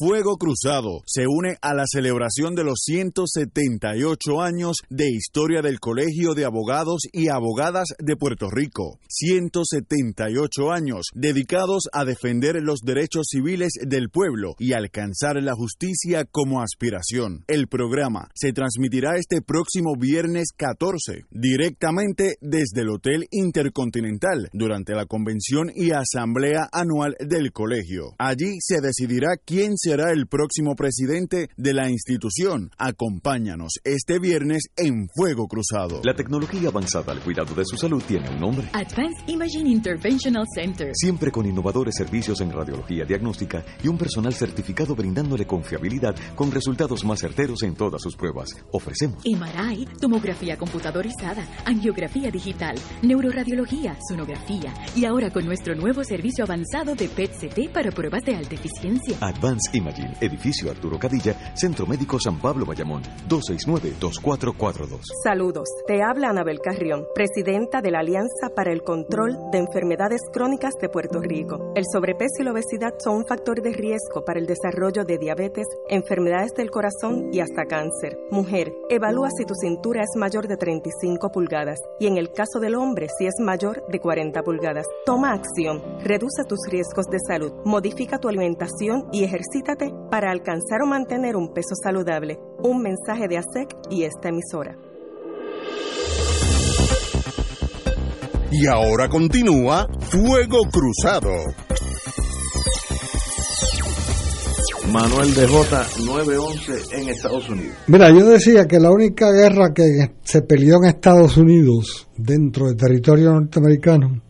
Fuego Cruzado se une a la celebración de los 178 años de historia del Colegio de Abogados y Abogadas de Puerto Rico. 178 años dedicados a defender los derechos civiles del pueblo y alcanzar la justicia como aspiración. El programa se transmitirá este próximo viernes 14 directamente desde el Hotel Intercontinental durante la convención y asamblea anual del colegio. Allí se decidirá quién será el próximo presidente de la institución. Acompáñanos este viernes en Fuego Cruzado. La tecnología avanzada al cuidado de su salud tiene un nombre. Advanced Imaging Interventional Center. Siempre con innovadores servicios en radiología diagnóstica y un personal certificado brindándole confiabilidad con resultados más certeros en todas sus pruebas. Ofrecemos MRI, tomografía computadorizada, angiografía digital, neuroradiología, sonografía y ahora con nuestro nuevo servicio avanzado de PET-CT para pruebas de alta eficiencia. Advanced Imaging, edificio Arturo Cadilla, Centro Médico San Pablo Bayamón, 269-2442. Saludos, te habla Anabel Carrión, presidenta de la Alianza para el Control de Enfermedades Crónicas de Puerto Rico. El sobrepeso y la obesidad son un factor de riesgo para el desarrollo de diabetes, enfermedades del corazón y hasta cáncer. Mujer, evalúa si tu cintura es mayor de 35 pulgadas y en el caso del hombre si es mayor de 40 pulgadas. Toma acción, reduce tus riesgos de salud, modifica tu alimentación y para alcanzar o mantener un peso saludable. Un mensaje de ASEC y esta emisora. Y ahora continúa Fuego Cruzado. Manuel de J 911 en Estados Unidos. Mira, yo decía que la única guerra que se peleó en Estados Unidos dentro del territorio norteamericano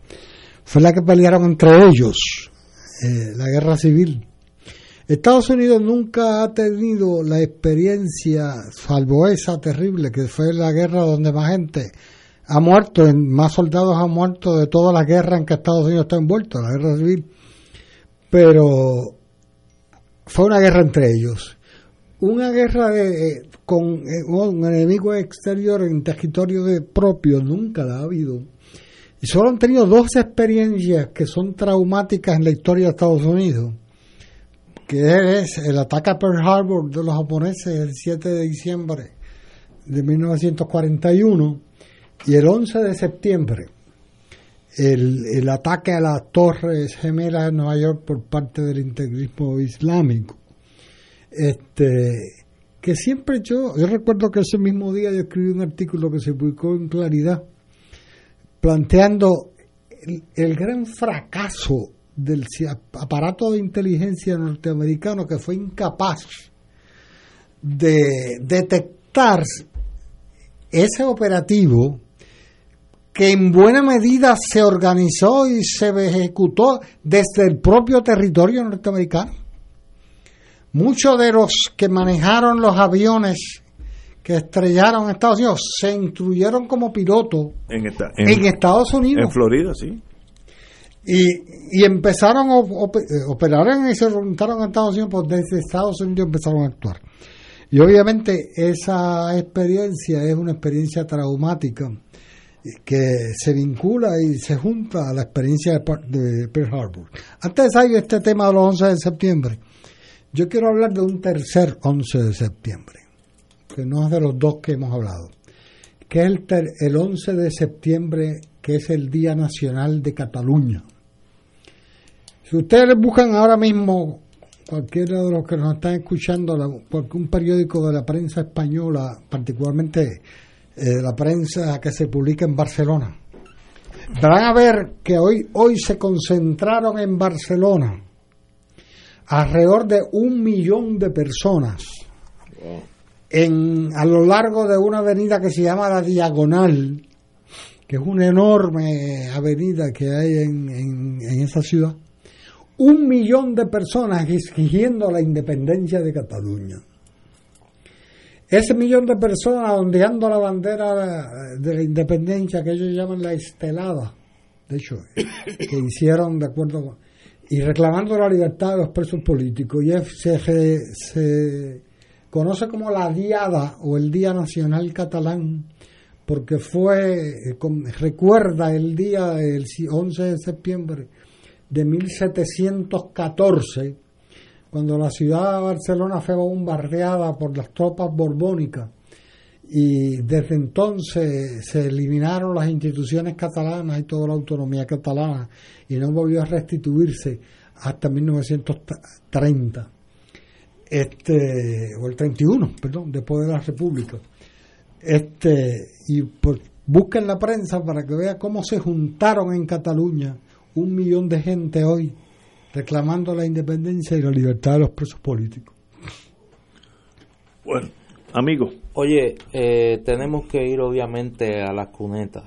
fue la que pelearon entre ellos, eh, la guerra civil. Estados Unidos nunca ha tenido la experiencia, salvo esa terrible, que fue la guerra donde más gente ha muerto, más soldados han muerto de toda la guerra en que Estados Unidos está envuelto, la guerra civil. Pero fue una guerra entre ellos. Una guerra de, con un enemigo exterior en territorio de propio nunca la ha habido. Y solo han tenido dos experiencias que son traumáticas en la historia de Estados Unidos, que es el ataque a Pearl Harbor de los japoneses el 7 de diciembre de 1941 y el 11 de septiembre el, el ataque a las torres gemelas de Nueva York por parte del integrismo islámico. Este, que siempre yo, yo recuerdo que ese mismo día yo escribí un artículo que se publicó en Claridad, planteando el, el gran fracaso del aparato de inteligencia norteamericano que fue incapaz de detectar ese operativo que en buena medida se organizó y se ejecutó desde el propio territorio norteamericano. Muchos de los que manejaron los aviones que estrellaron en Estados Unidos se instruyeron como pilotos en, en, Estados Unidos. En Florida, sí. Y, y empezaron a operar y se juntaron a Estados Unidos, pues desde Estados Unidos empezaron a actuar. Y obviamente esa experiencia es una experiencia traumática que se vincula y se junta a la experiencia de, Pearl Harbor. Antes de salir este tema de los 11 de septiembre, yo quiero hablar de un tercer 11 de septiembre, que no es de los dos que hemos hablado, que es el, el 11 de septiembre, que es el Día Nacional de Cataluña. Si ustedes buscan ahora mismo, cualquiera de los que nos están escuchando, un periódico de la prensa española, particularmente eh, la prensa que se publica en Barcelona. Van a ver que hoy, hoy se concentraron en Barcelona alrededor de un millón de personas en, a lo largo de una avenida que se llama la Diagonal, que es una enorme avenida que hay en, en, esa ciudad. Un millón de personas exigiendo la independencia de Cataluña. Ese millón de personas ondeando la bandera de la independencia que ellos llaman la estelada, de hecho, que hicieron de acuerdo con, y reclamando la libertad de los presos políticos. Y se, se conoce como la Diada o el Día Nacional Catalán, porque fue, recuerda el día del 11 de septiembre de 1714, cuando la ciudad de Barcelona fue bombardeada por las tropas borbónicas y desde entonces se eliminaron las instituciones catalanas y toda la autonomía catalana y no volvió a restituirse hasta 1930 este o el 31 perdón después de la república este y pues, busquen la prensa para que vea cómo se juntaron en Cataluña un millón de gente hoy reclamando la independencia y la libertad de los presos políticos. Bueno, amigo. Oye, eh, tenemos que ir obviamente a las cunetas.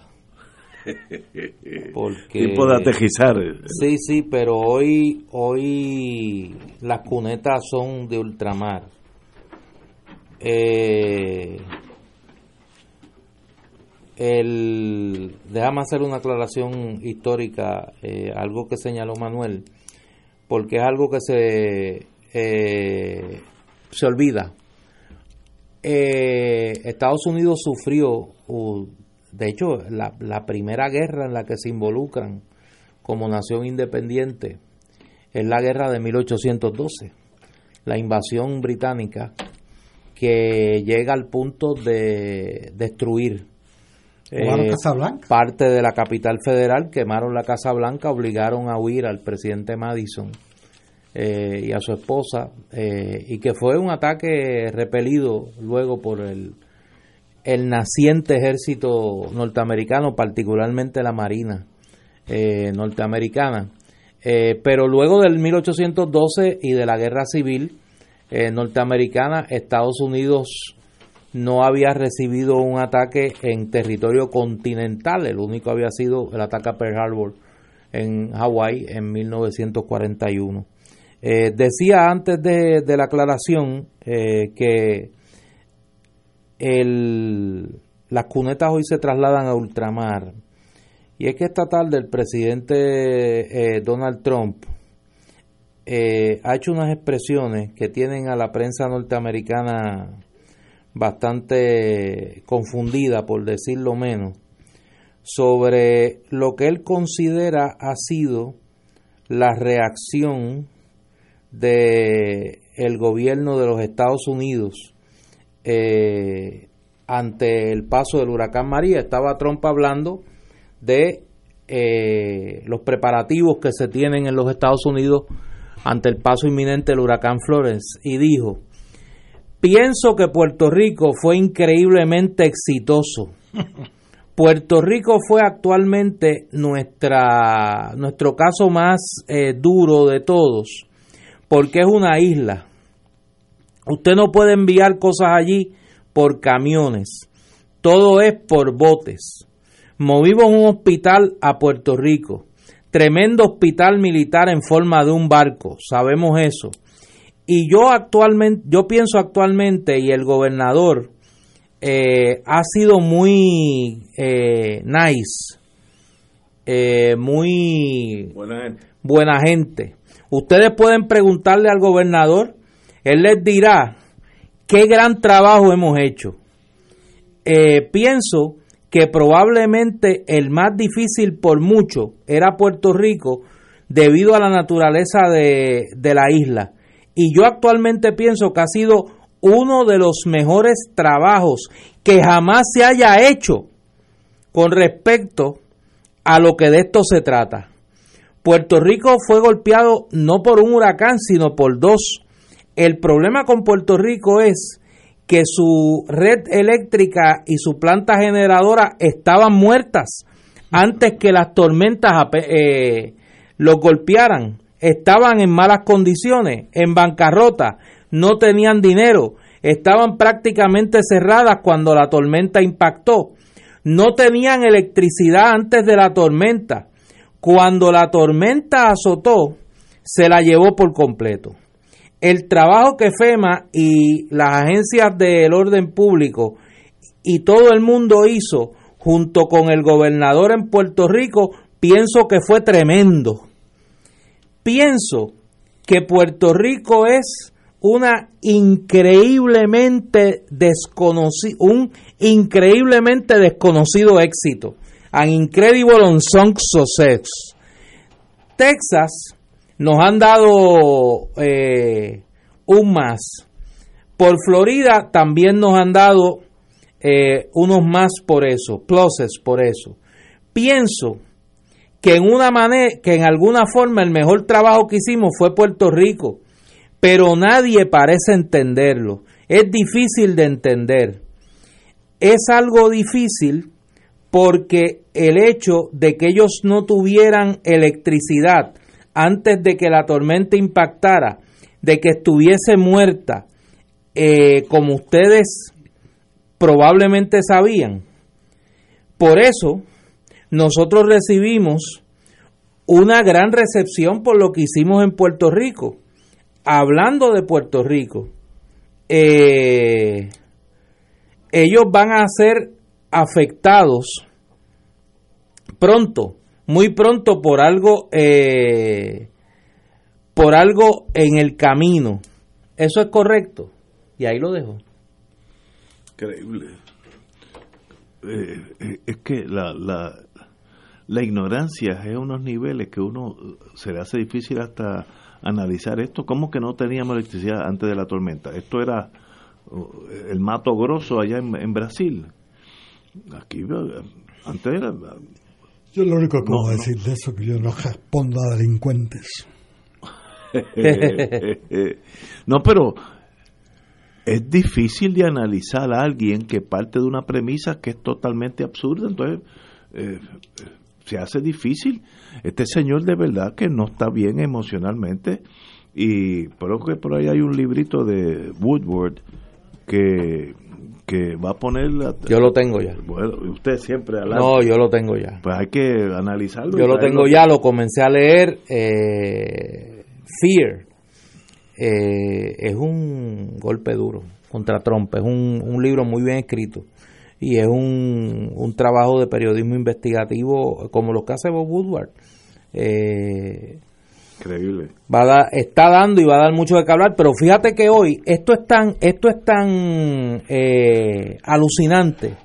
Porque, Tiempo de atejizar. Sí, sí, pero hoy, hoy las cunetas son de ultramar. Eh, el, déjame hacer una aclaración histórica, eh, algo que señaló Manuel porque es algo que se, eh, se olvida. Eh, Estados Unidos sufrió, de hecho, la, la, primera guerra en la que se involucran como nación independiente es la guerra de 1812, la invasión británica que llega al punto de destruir eh, parte de la capital federal, quemaron la Casa Blanca, obligaron a huir al presidente Madison eh, y a su esposa, eh, y que fue un ataque repelido luego por el, el naciente ejército norteamericano, particularmente la Marina norteamericana. pero luego del 1812 y de la guerra civil norteamericana, Estados Unidos no había recibido un ataque en territorio continental, el único había sido el ataque a Pearl Harbor en Hawái en 1941. Eh, decía antes de, la aclaración eh, que las cunetas hoy se trasladan a ultramar y es que esta tarde el presidente eh, Donald Trump ha hecho unas expresiones que tienen a la prensa norteamericana bastante confundida, por decirlo menos, sobre lo que él considera ha sido la reacción de gobierno de los Estados Unidos eh, ante el paso del huracán María. Estaba Trump hablando de eh, los preparativos que se tienen en los Estados Unidos ante el paso inminente del huracán Florence y dijo, Pienso que Puerto Rico fue increíblemente exitoso. Puerto Rico fue actualmente nuestra, nuestro caso más eh, duro de todos, porque es una isla. Usted no puede enviar cosas allí por camiones, todo es por botes. Movimos un hospital a Puerto Rico, tremendo hospital militar en forma de un barco, sabemos eso y yo actualmente, yo pienso actualmente, y el gobernador eh, ha sido muy eh, nice, eh, muy buena gente. buena gente. Ustedes pueden preguntarle al gobernador, él les dirá qué gran trabajo hemos hecho. pienso que probablemente el más difícil por mucho era Puerto Rico debido a la naturaleza de, de la isla y yo actualmente pienso que ha sido uno de los mejores trabajos que jamás se haya hecho con respecto a lo que de esto se trata. Puerto Rico fue golpeado no por un huracán, sino por dos. El problema con Puerto Rico es que su red eléctrica y su planta generadora estaban muertas antes que las tormentas eh, los golpearan estaban en malas condiciones, en bancarrota, no tenían dinero, estaban prácticamente cerradas cuando la tormenta impactó, no tenían electricidad antes de la tormenta. Cuando la tormenta azotó, se la llevó por completo. El trabajo que FEMA y las agencias del orden público y todo el mundo hizo junto con el gobernador en Puerto Rico, pienso que fue tremendo pienso que Puerto Rico es una increíblemente desconocido, un increíblemente desconocido éxito. An incredible unsung success. Texas nos han dado eh, un más. Por Florida también nos han dado eh, unos más por eso, pluses por eso. Pienso que en una manera, que en alguna forma el mejor trabajo que hicimos fue Puerto Rico, pero nadie parece entenderlo. Es difícil de entender. Es algo difícil porque el hecho de que ellos no tuvieran electricidad antes de que la tormenta impactara, de que estuviese muerta, eh, como ustedes probablemente sabían. Por eso, nosotros recibimos una gran recepción por lo que hicimos en Puerto Rico. Hablando de Puerto Rico, eh, ellos van a ser afectados pronto, muy pronto por algo, eh, por algo en el camino. Eso es correcto. Y ahí lo dejo. Increíble. Eh, eh, es que la, la, la ignorancia es unos niveles que uno se le hace difícil hasta analizar esto. ¿Cómo que no teníamos electricidad antes de la tormenta? Esto era uh, el Mato Grosso allá en, Brasil. Aquí, antes era... Yo lo único que puedo decir de eso es que yo no respondo a delincuentes. no, pero es difícil de analizar a alguien que parte de una premisa que es totalmente absurda. Entonces, eh, se hace difícil. Este señor de verdad que no está bien emocionalmente. Y creo que por ahí hay un librito de Woodward que, que va a poner... yo lo tengo ya. Bueno, usted siempre... No, yo lo tengo ya. Pues hay que analizarlo. Yo lo tengo ya, lo comencé a leer. Eh, Fear eh, es un golpe duro contra Trump. Es un, un libro muy bien escrito y es un, un, trabajo de periodismo investigativo como lo que hace Bob Woodward. Eh, Increíble. Va está dando y va a dar mucho de qué hablar, pero fíjate que hoy esto es tan, esto es tan eh, alucinante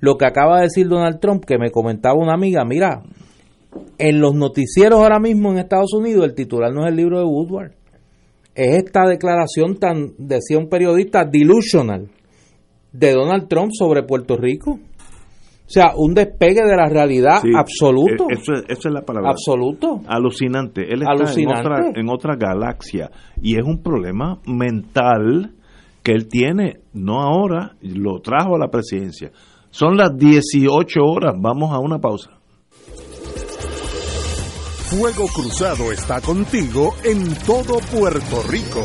lo que acaba de decir Donald Trump, que me comentaba una amiga, mira, en los noticieros ahora mismo en Estados Unidos el titular no es el libro de Woodward es esta declaración tan, decía un periodista, delusional de Donald Trump sobre Puerto Rico. O sea, un despegue de la realidad absoluto. E, eso, es la palabra. Absoluto. Alucinante. Él está En, otra, en otra galaxia. Y es un problema mental que él tiene, no ahora, lo trajo a la presidencia. Son las 18 horas, vamos a una pausa. Fuego Cruzado está contigo en todo Puerto Rico.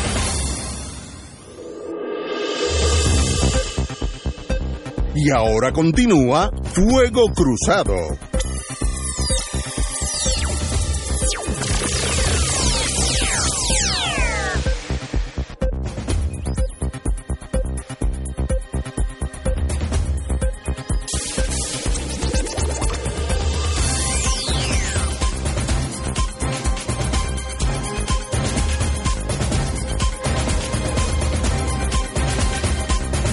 Y ahora continúa Fuego Cruzado.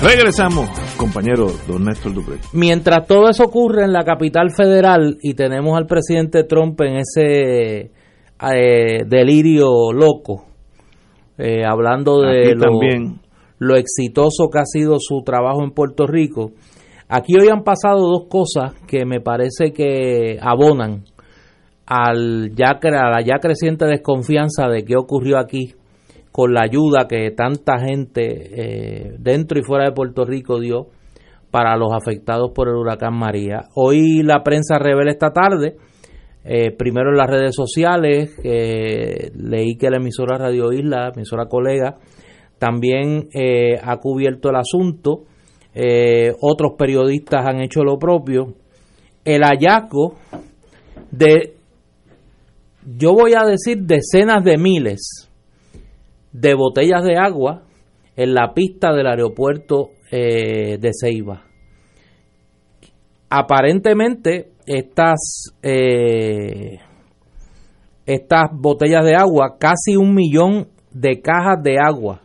Regresamos, compañero don Néstor Dupré. Mientras todo eso ocurre en la capital federal y tenemos al presidente Trump en ese eh, delirio loco, eh, hablando de lo, exitoso que ha sido su trabajo en Puerto Rico, aquí hoy han pasado dos cosas que me parece que abonan al ya, a la ya creciente desconfianza de qué ocurrió aquí con la ayuda que tanta gente eh, dentro y fuera de Puerto Rico dio para los afectados por el huracán María. Hoy la prensa revela esta tarde, eh, primero en las redes sociales, leí que la emisora Radio Isla, emisora colega, también eh, ha cubierto el asunto, otros periodistas han hecho lo propio. El hallazgo de, yo voy a decir, decenas de miles de botellas de agua en la pista del aeropuerto eh, de Ceiba. Aparentemente estas eh, estas botellas de agua, casi un millón de cajas de agua,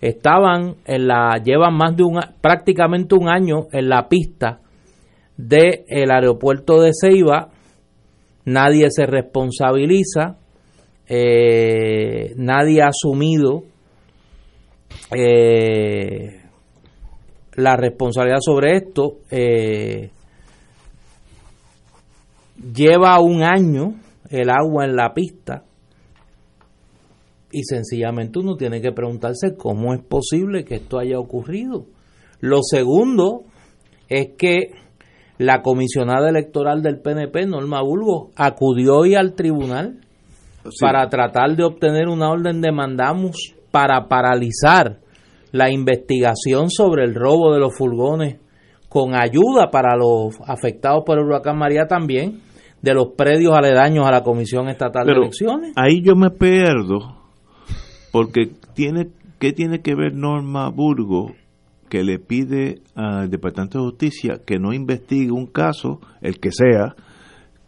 estaban en la llevan más de un prácticamente un año en la pista del el aeropuerto de Ceiba. Nadie se responsabiliza eh, nadie ha asumido eh, la responsabilidad sobre esto. Eh, lleva un año el agua en la pista y sencillamente uno tiene que preguntarse cómo es posible que esto haya ocurrido. Lo segundo es que la comisionada electoral del PNP, Norma Bulgo, acudió hoy al tribunal para tratar de obtener una orden de mandamos para paralizar la investigación sobre el robo de los furgones con ayuda para los afectados por el huracán María también de los predios aledaños a la Comisión Estatal Pero de Elecciones. Ahí yo me pierdo porque tiene ¿qué tiene que ver Norma Burgo que le pide al Departamento de Justicia que no investigue un caso, el que sea,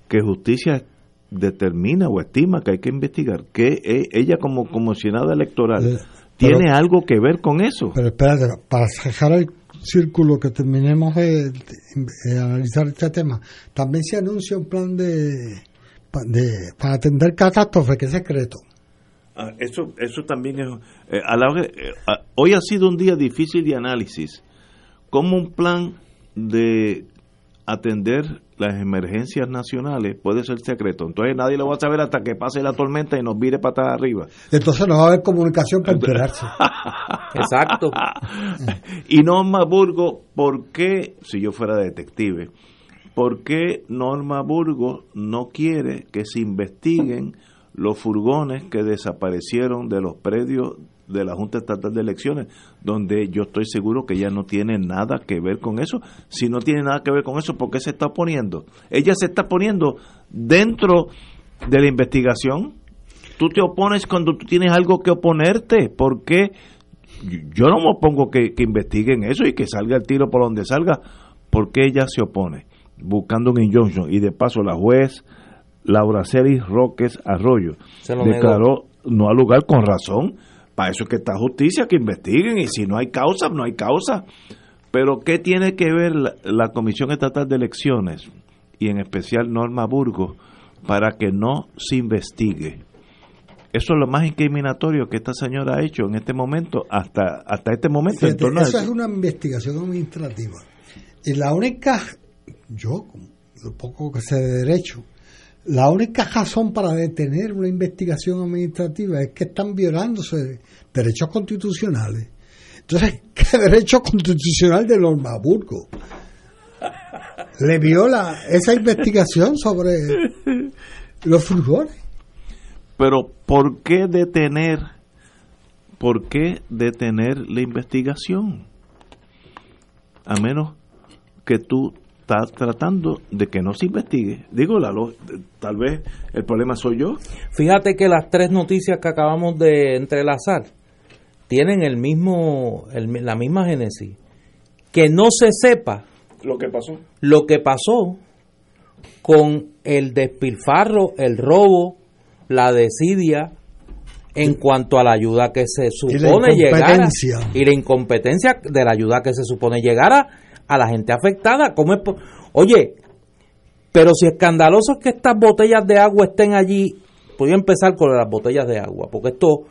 que justicia determina o estima que hay que investigar, que e- ella como comisionada electoral Eh, tiene pero- algo que ver con eso. Pero espérate, para cerrar el círculo que terminemos de, analizar este tema, también se anuncia un plan de, pa- de para atender catástrofes, que es secreto. Ah, eso, eso también es... eh, a la eh, hoy ha sido un día difícil de análisis. Como un plan de atender las emergencias nacionales puede ser secreto. Entonces nadie lo va a saber hasta que pase la tormenta y nos vire patas arriba. Entonces no va a haber comunicación para enterarse. Exacto. y Norma Burgo, ¿por qué, si yo fuera detective, por qué Norma Burgo no quiere que se investiguen los furgones que desaparecieron de los predios de la Junta Estatal de Elecciones, donde yo estoy seguro que ella no tiene nada que ver con eso. Si no tiene nada que ver con eso, ¿por qué se está oponiendo? Ella se está poniendo dentro de la investigación. Tú te opones cuando tú tienes algo que oponerte. ¿Por qué? Yo no me opongo que, que investiguen eso y que salga el tiro por donde salga. ¿Por qué ella se opone? Buscando un injunction. Y de paso, la juez Laura Celis Roques Arroyo declaró no al lugar con razón. Para eso es que está justicia, que investiguen. Y si no hay causa, no hay causa. Pero ¿qué tiene que ver la, la Comisión Estatal de Elecciones y en especial Norma Burgos para que no se investigue? Eso es lo más incriminatorio que esta señora ha hecho en este momento, hasta, hasta este momento. en Fíjate, torno a eso es una investigación administrativa. Y la única, yo, lo poco que sé de derecho, La única razón para detener una investigación administrativa es que están violándose derechos constitucionales. Entonces, ¿qué derecho constitucional de Norma Burgo? Le viola esa investigación sobre los furgones. Pero, ¿por qué detener? ¿Por qué detener la investigación? A menos que tú estás tratando de que no se investigue. Digo, la, tal vez el problema soy yo. Fíjate que las tres noticias que acabamos de entrelazar tienen el mismo, el- la misma génesis. Que no se sepa Lo que pasó. lo que pasó con el despilfarro, el robo, la desidia en cuanto a la ayuda que se supone llegara incompetencia. y la incompetencia de la ayuda que se supone llegara a la gente afectada. ¿Cómo es Oye, pero si escandaloso es que estas botellas de agua estén allí, voy a empezar con las botellas de agua, porque esto,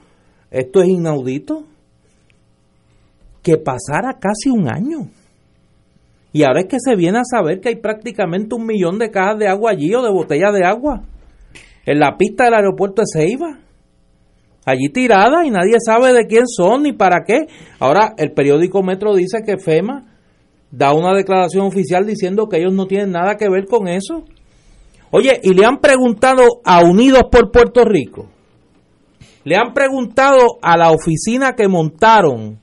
esto es inaudito. Que pasara casi un año. Y ahora es que se viene a saber que hay prácticamente un millón de cajas de agua allí o de botellas de agua en la pista del aeropuerto de Ceiba. Allí tiradas y nadie sabe de quién son ni para qué. Ahora el periódico Metro dice que FEMA da una declaración oficial diciendo que ellos no tienen nada que ver con eso. Oye, y le han preguntado a Unidos por Puerto Rico, le han preguntado a la oficina que montaron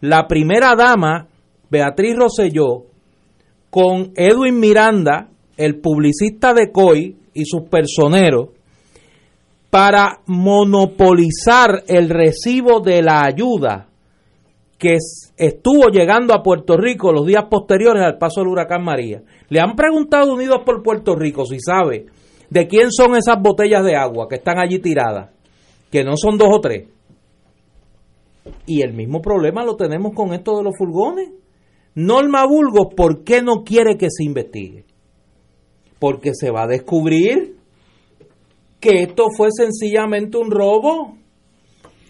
la primera dama, Beatriz Rosselló, con Edwin Miranda, el publicista de COI y sus personeros, para monopolizar el recibo de la ayuda que es- estuvo llegando a Puerto Rico los días posteriores al paso del huracán María. Le han preguntado Unidos por Puerto Rico si sabe de quién son esas botellas de agua que están allí tiradas, que no son dos o tres. Y el mismo problema lo tenemos con esto de los furgones. Norma Burgos, ¿por qué no quiere que se investigue? Porque se va a descubrir que esto fue sencillamente un robo,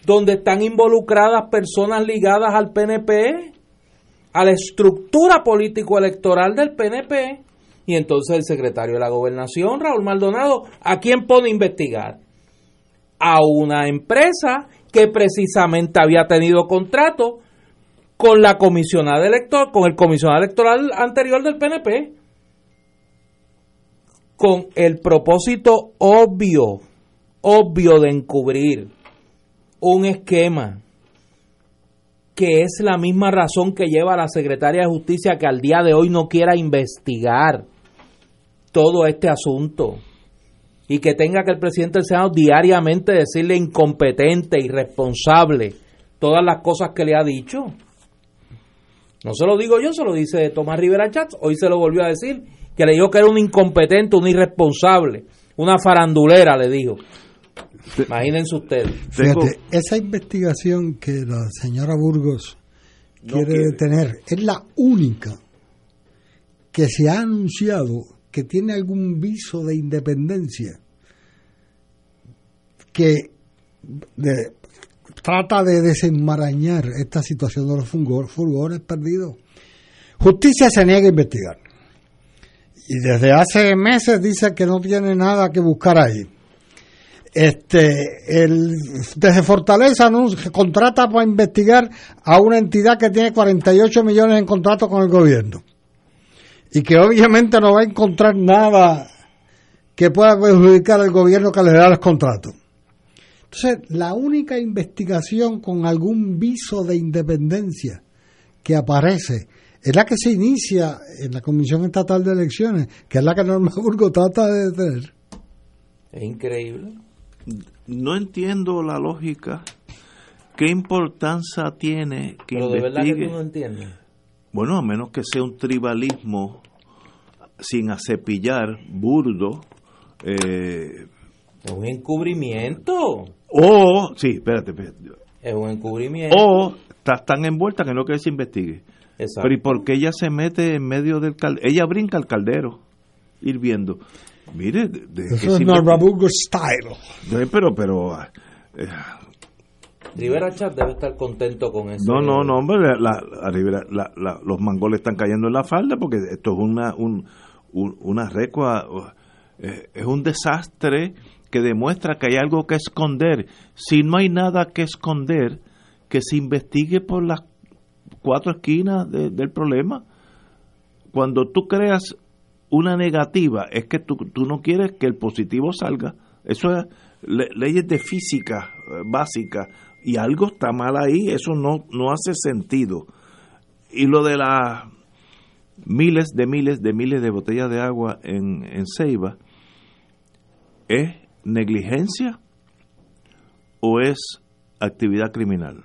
donde están involucradas personas ligadas al PNP, a la estructura político-electoral del PNP, y entonces el secretario de la gobernación, Raúl Maldonado, ¿a quién pone a investigar? A una empresa que precisamente había tenido contrato con la comisionada electoral, con el comisionado electoral anterior del PNP, con el propósito obvio, obvio de encubrir un esquema que es la misma razón que lleva a la secretaria de justicia que al día de hoy no quiera investigar todo este asunto y que tenga que el presidente del Senado diariamente decirle incompetente, irresponsable, todas las cosas que le ha dicho. No se lo digo yo, se lo dice Tomás Rivera Chats, hoy se lo volvió a decir, que le dijo que era un incompetente, un irresponsable, una farandulera, le dijo. Imagínense ustedes. Fíjate, esa investigación que la señora Burgos No quiere, quiere. detener es la única que se ha anunciado que tiene algún viso de independencia que de- trata de desenmarañar esta situación de los furgo- furgones perdidos. Justicia se niega a investigar. Y desde hace meses dice que no tiene nada que buscar ahí. Este, el, desde Fortaleza anuncia- contrata para investigar a una entidad que tiene 48 millones en contrato con el gobierno y que obviamente no va a encontrar nada que pueda perjudicar al gobierno que le da los contratos. Entonces, la única investigación con algún viso de independencia que aparece es la que se inicia en la Comisión Estatal de Elecciones, que es la que Norma Burgo trata de detener. Es increíble. No entiendo la lógica. ¿Qué importancia tiene que Pero de verdad que investigue? tú no entiendes. Bueno, a menos que sea un tribalismo sin acepillar, burdo, eh, Es un encubrimiento. o, sí, espérate, espérate. Es un encubrimiento. o estás tan envuelta que no que se investigue. Exacto. Pero ¿y por qué ella se mete en medio del caldero? Ella brinca al caldero, hirviendo. Mire, de- Eso es. Burgo style. Pero, pero, eh, Rivera Chat debe estar contento con eso. no, no, no, hombre, la, la- la- los mangoles están cayendo en la falda porque esto es una, un, un- una recua Eh, es un desastre que demuestra que hay algo que esconder. Si no hay nada que esconder, que se investigue por las cuatro esquinas del problema. Cuando tú creas una negativa, es que tú, tú no quieres que el positivo salga. Eso es leyes de física eh, básica y algo está mal ahí, eso no, no hace sentido. Y lo de las miles de miles de miles de botellas de agua en, en Ceiba, ¿es negligencia o es actividad criminal?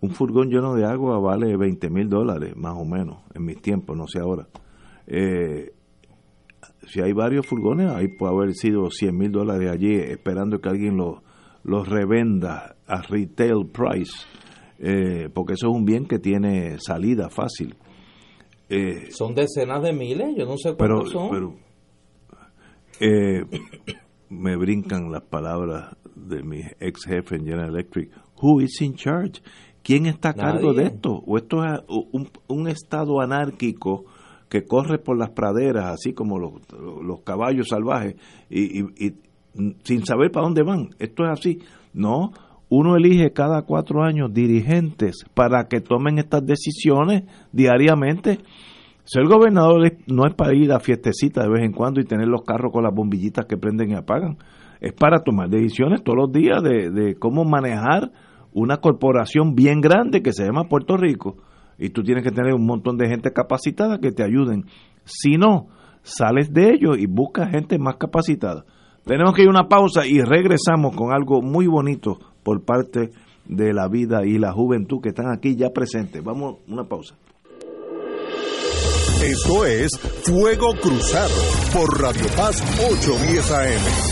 Un furgón lleno de agua vale 20 mil dólares, más o menos, en mis tiempos, no sé ahora. Eh, si hay varios furgones, ahí puede haber sido 100 mil dólares allí esperando que alguien los lo revenda a retail price, eh, porque eso es un bien que tiene salida fácil. Eh, son decenas de miles, yo no sé cuántos son. Pero eh, me brincan las palabras de mi ex jefe en General Electric. Who is in charge? ¿Quién está a cargo de esto? ¿O esto es un, un estado anárquico? Que corre por las praderas, así como los, los caballos salvajes, y, sin saber para dónde van. Esto es así. No, uno elige cada cuatro años dirigentes para que tomen estas decisiones diariamente. Ser gobernador no es para ir a fiestecita de vez en cuando y tener los carros con las bombillitas que prenden y apagan. Es para tomar decisiones todos los días de cómo manejar una corporación bien grande que se llama Puerto Rico y tú tienes que tener un montón de gente capacitada que te ayuden. Si no, sales de ello y buscas gente más capacitada. Tenemos que ir a una pausa y regresamos con algo muy bonito por parte de la vida y la juventud que están aquí ya presentes. Vamos, una pausa. Esto es Fuego Cruzado por Radio Paz 810 AM.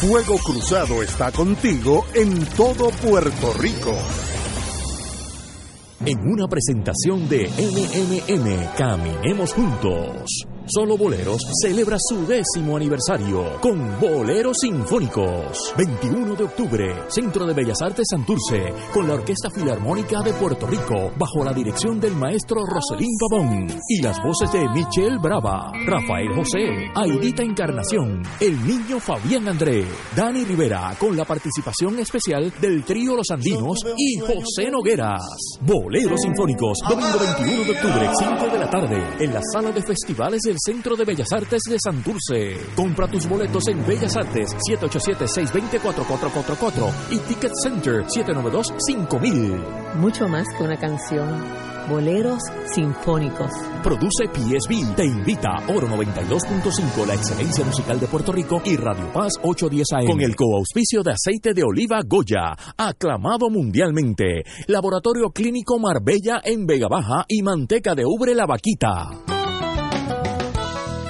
Fuego Cruzado está contigo en todo Puerto Rico. En una presentación de NMM, Caminemos Juntos. Solo Boleros celebra su décimo aniversario con Boleros Sinfónicos. 21 de octubre, Centro de Bellas Artes Santurce, con la Orquesta Filarmónica de Puerto Rico, bajo la dirección del maestro Roselín Pavón y las voces de Michelle Brava, Rafael José, Aidita Encarnación, el niño Fabián André, Dani Rivera, con la participación especial del trío Los Andinos y José Nogueras. Boleros Sinfónicos, domingo 21 de octubre, 5 de la tarde, en la sala de festivales del Centro de Bellas Artes de Santurce. Compra tus boletos en Bellas Artes 787-620-4444 y Ticket Center 792-5000. Mucho más que una canción. Boleros Sinfónicos. Produce PSB. Te invita Oro 92.5, la excelencia musical de Puerto Rico y Radio Paz 810 AM. Con el coauspicio de aceite de oliva Goya, aclamado mundialmente. Laboratorio Clínico Marbella en Vega Baja y manteca de ubre La Vaquita.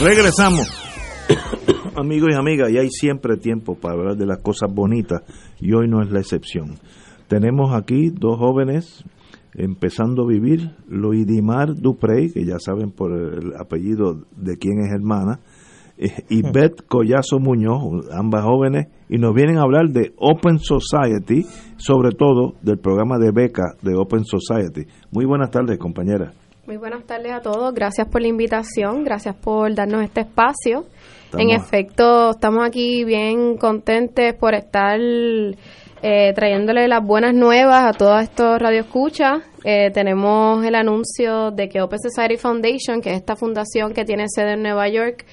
Regresamos. Amigos y amigas, y hay siempre tiempo para hablar de las cosas bonitas y hoy no es la excepción. Tenemos aquí dos jóvenes empezando a vivir, Loidimar Duprey, que ya saben por el apellido de quién es hermana, eh, y Beth Collazo Muñoz, ambas jóvenes, y nos vienen a hablar de Open Society, sobre todo del programa de beca de Open Society. Muy buenas tardes, compañeras. Muy buenas tardes a todos. Gracias por la invitación. Gracias por darnos este espacio. En efecto, estamos aquí bien contentes por estar eh, trayéndole las buenas nuevas a todos estos radioescuchas. Eh, tenemos el anuncio de que Open Society Foundation, que es esta fundación que tiene sede en Nueva York,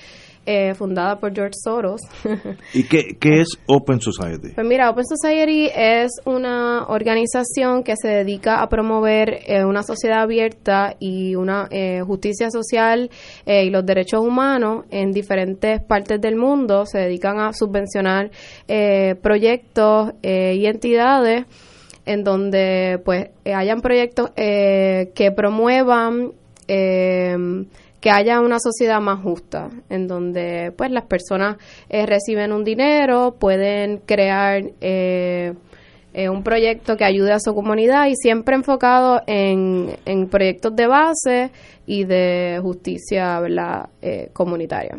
eh, fundada por George Soros. ¿Y qué, qué, es Open Society? Pues mira, Open Society es una organización que se dedica a promover eh, una sociedad abierta y una eh, justicia social y los derechos humanos en diferentes partes del mundo. Se dedican a subvencionar proyectos y entidades en donde pues hayan proyectos que promuevan que haya una sociedad más justa, en donde pues las personas eh, reciben un dinero, pueden crear eh, eh, un proyecto que ayude a su comunidad y siempre enfocado en, en proyectos de base y de justicia comunitaria.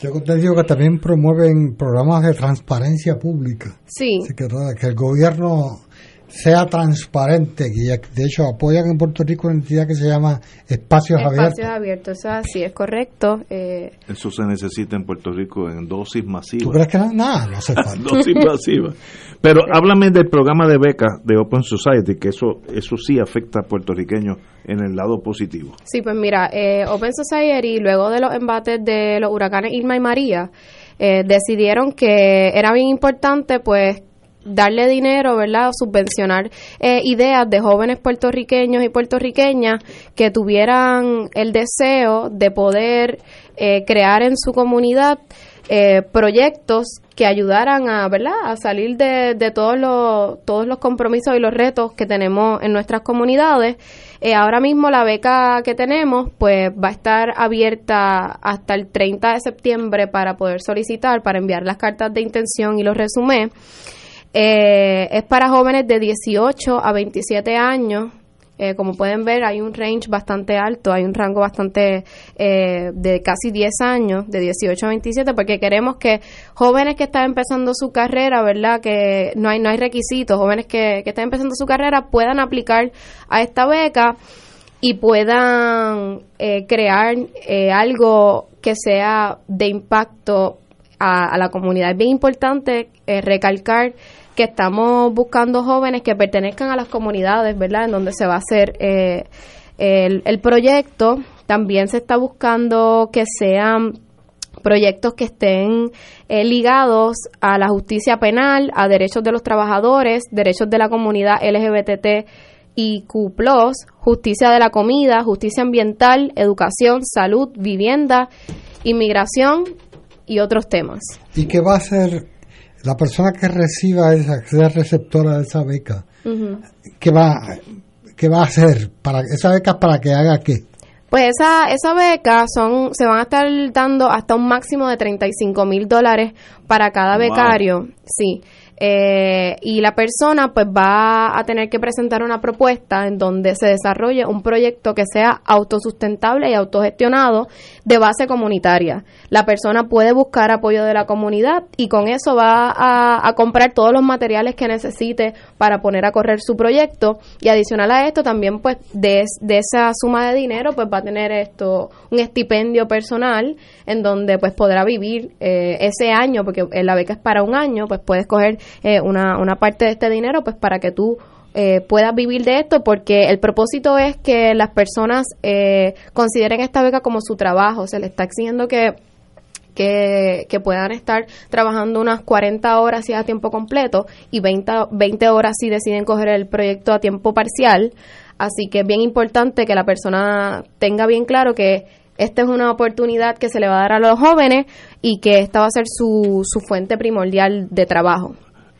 Yo te digo que también promueven programas de transparencia pública. Sí. que, que el gobierno sea transparente y de hecho apoyan en Puerto Rico una entidad que se llama Espacios, Abiertos. Espacios Abiertos, eso así es correcto. Eh, eso se necesita en Puerto Rico en dosis masivas. ¿Tú crees que no? Nada, no hace falta. dosis masivas. Pero háblame del programa de becas de Open Society, que eso, eso sí afecta a puertorriqueños en el lado positivo. Sí, pues mira, eh, Open Society, luego de los embates de los huracanes Irma y María, eh, decidieron que era bien importante pues darle dinero, ¿verdad? O subvencionar eh, ideas de jóvenes puertorriqueños y puertorriqueñas que tuvieran el deseo de poder eh, crear en su comunidad eh, proyectos que ayudaran a, ¿verdad? a salir de, todos, los, todos los compromisos y los retos que tenemos en nuestras comunidades. ahora mismo la beca que tenemos pues va a estar abierta hasta el 30 de septiembre para poder solicitar, para enviar las cartas de intención y los resumés. Eh, es para jóvenes de 18 a 27 años. Eh, como pueden ver, hay un range bastante alto, hay un rango bastante eh, de casi 10 años, de 18 a 27, porque queremos que jóvenes que están empezando su carrera, ¿verdad? Que no hay, no hay requisitos, jóvenes que, que están empezando su carrera puedan aplicar a esta beca y puedan crear algo que sea de impacto a, a, la comunidad. Es bien importante recalcar que estamos buscando jóvenes que pertenezcan a las comunidades, ¿verdad? En donde se va a hacer eh, el, proyecto. También se está buscando que sean proyectos que estén eh, ligados a la justicia penal, a derechos de los trabajadores, derechos de la comunidad LGBT y justicia de la comida, justicia ambiental, educación, salud, vivienda, inmigración y otros temas. ¿Y qué va a ser la persona que reciba esa, sea receptora de esa beca, ¿qué, va, ¿qué va a hacer? para ¿Esa beca para que haga qué? Pues esa, esa beca son, se van a estar dando hasta un máximo de 35 mil dólares para cada becario. Sí. Eh, y la persona pues va a tener que presentar una propuesta en donde se desarrolle un proyecto que sea autosustentable y autogestionado de base comunitaria. La persona puede buscar apoyo de la comunidad y con eso va a, comprar todos los materiales que necesite para poner a correr su proyecto y adicional a esto también pues de, de esa suma de dinero pues va a tener esto un estipendio personal en donde pues podrá vivir eh, ese año porque la beca es para un año pues puedes coger eh, una, una parte de este dinero pues para que tú eh, puedas vivir de esto porque el propósito es que las personas eh, consideren esta beca como su trabajo, se le está exigiendo que que, que, puedan estar trabajando unas 40 horas si a tiempo completo y 20, 20 horas si deciden coger el proyecto a tiempo parcial. Así que es bien importante que la persona tenga bien claro que esta es una oportunidad que se le va a dar a los jóvenes y que esta va a ser su, su fuente primordial de trabajo.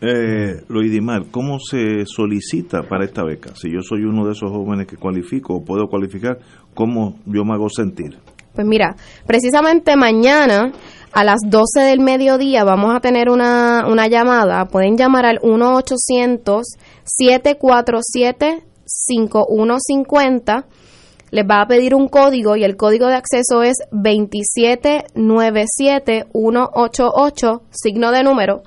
Eh, Loidimar, ¿cómo se solicita para esta beca? Si yo soy uno de esos jóvenes que cualifico o puedo cualificar, ¿cómo yo me hago sentir? Pues mira, precisamente mañana a las 12 del mediodía vamos a tener una, una llamada. Pueden llamar al 1-800-747-5150. Les va a pedir un código y el código de acceso es 2797188, signo de número.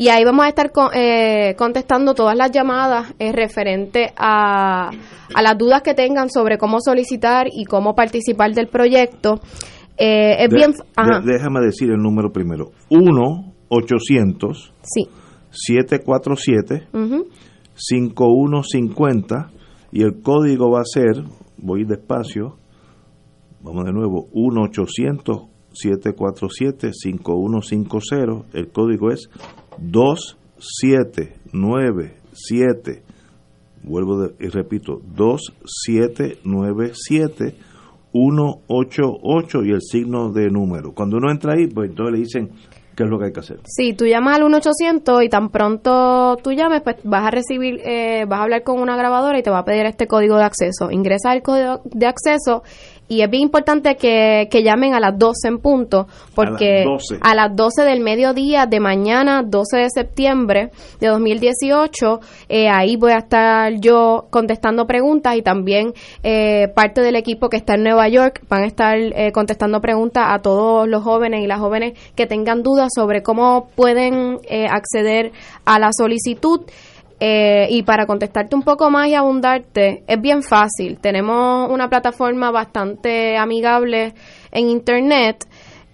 Y ahí vamos a estar eh, contestando todas las llamadas eh, referente a, a, las dudas que tengan sobre cómo solicitar y cómo participar del proyecto. Eh, es bien. déjame decir el número primero: 1-800 sí. 747-5150 y el código va a ser, voy despacio, vamos de nuevo: 1-800 747-5150. El código es 2797. Vuelvo y repito, 2797 188 y el signo de número. Cuando uno entra ahí, pues entonces le dicen qué es lo que hay que hacer. Sí, tú llamas al 1800 y tan pronto tú llames, pues vas a recibir, eh, vas a hablar con una grabadora y te va a pedir este código de acceso. Ingresa el código de acceso y es bien importante que, llamen a las 12 en punto, porque a las 12, del mediodía de mañana, 12 de septiembre de 2018, eh, ahí voy a estar yo contestando preguntas y también eh, parte del equipo que está en Nueva York van a estar eh, contestando preguntas a todos los jóvenes y las jóvenes que tengan dudas sobre cómo pueden acceder a la solicitud. Eh, y para contestarte un poco más y abundarte, es bien fácil. Tenemos una plataforma bastante amigable en Internet.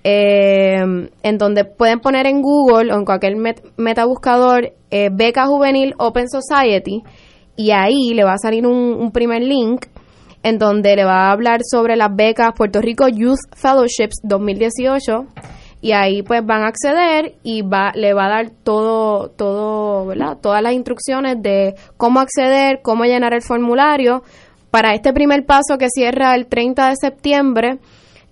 Eh, en donde pueden poner en Google o en cualquier metabuscador eh, beca juvenil Open Society y ahí le va a salir un, primer link en donde le va a hablar sobre las becas Puerto Rico Youth Fellowships 2018 y ahí pues van a acceder y va le va a dar todo todo verdad todas las instrucciones de cómo acceder cómo llenar el formulario para este primer paso que cierra el 30 de septiembre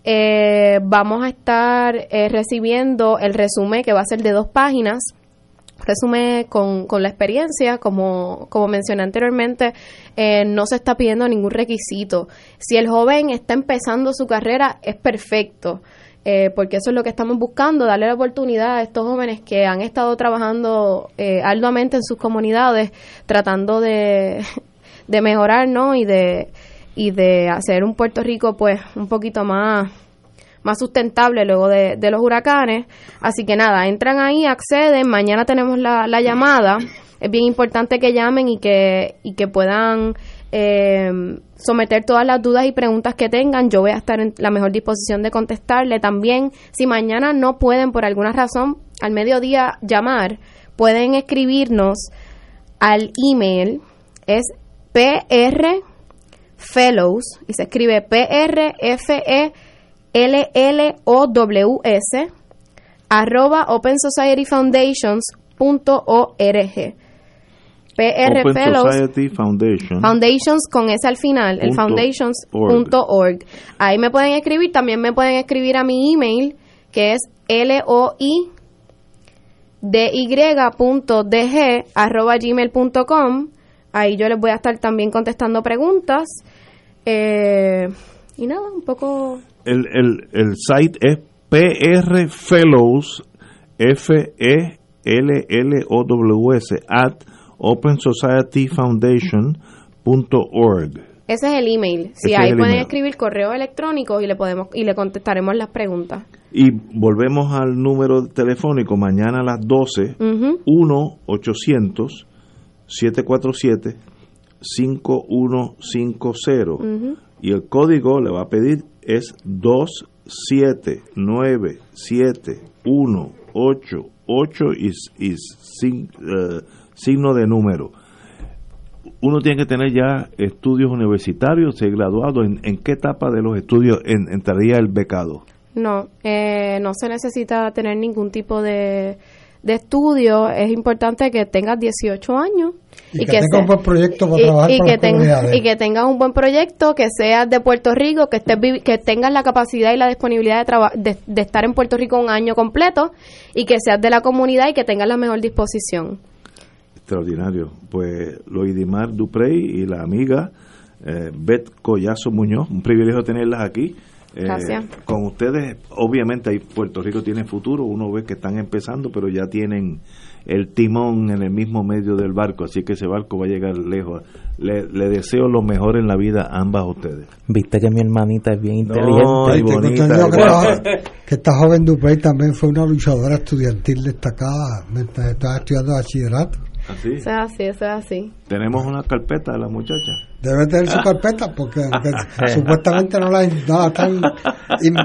eh, vamos a estar eh, recibiendo el resumen que va a ser de dos páginas resumen con, con la experiencia, como, como mencioné anteriormente, eh, no se está pidiendo ningún requisito. Si el joven está empezando su carrera, es perfecto. Eh, porque eso es lo que estamos buscando, darle la oportunidad a estos jóvenes que han estado trabajando eh, arduamente en sus comunidades, tratando de, de mejorar, ¿no? Y de, y de hacer un Puerto Rico, pues, un poquito más más sustentable luego de, de los huracanes. Así que nada, entran ahí, acceden, mañana tenemos la, la llamada. Es bien importante que llamen y que, y que puedan eh, someter todas las dudas y preguntas que tengan. Yo voy a estar en la mejor disposición de contestarle. También, si mañana no pueden por alguna razón al mediodía llamar, pueden escribirnos al email. Es PR Fellows y se escribe P R F E L L O W S arroba Open Society Foundations.org. PR Open Fellows Society Foundation. Foundations con ese al final, el foundations.org. Ahí me pueden escribir, también me pueden escribir a mi email que es loi arroba gmail.com ahí yo les voy a estar también contestando preguntas eh, y nada, un poco el, el, el site es PR Fellows F E L L O W S at opensocietyfoundation.org. Ese es el email. Si ahí pueden escribir correo electrónico y le podemos y le contestaremos las preguntas. Y volvemos al número telefónico mañana a las 12 1 800 747 5150 y el código le va a pedir es 2797188 y, y sin, uh, signo de número. Uno tiene que tener ya estudios universitarios, ser graduado. ¿En, qué etapa de los estudios entraría el becado? No, eh, no se necesita tener ningún tipo de, de estudio. Es importante que tengas 18 años. Y, que, tengas un buen proyecto para trabajar y, que tenga, y que tengas un buen proyecto, que seas de Puerto Rico, que estés que tengas la capacidad y la disponibilidad de, de estar en Puerto Rico un año completo y que seas de la comunidad y que tengas la mejor disposición. Extraordinario. Pues Loidimar Duprey y la amiga eh, Beth Collazo Muñoz, un privilegio tenerlas aquí. Eh, Gracias. Con ustedes, obviamente, ahí Puerto Rico tiene futuro, uno ve que están empezando, pero ya tienen el timón en el mismo medio del barco, así que ese barco va a llegar lejos. Le, le deseo lo mejor en la vida a ambas ustedes. Viste que mi hermanita es bien No, inteligente. y Tengo bonita, entendido y que, bonita. la- que esta joven Duprey también fue una luchadora estudiantil destacada mientras estaba estudiando bachillerato. Así. Eso es así, eso es así. Tenemos una carpeta de la muchacha. Debe tener su carpeta porque, porque supuestamente no la, no la están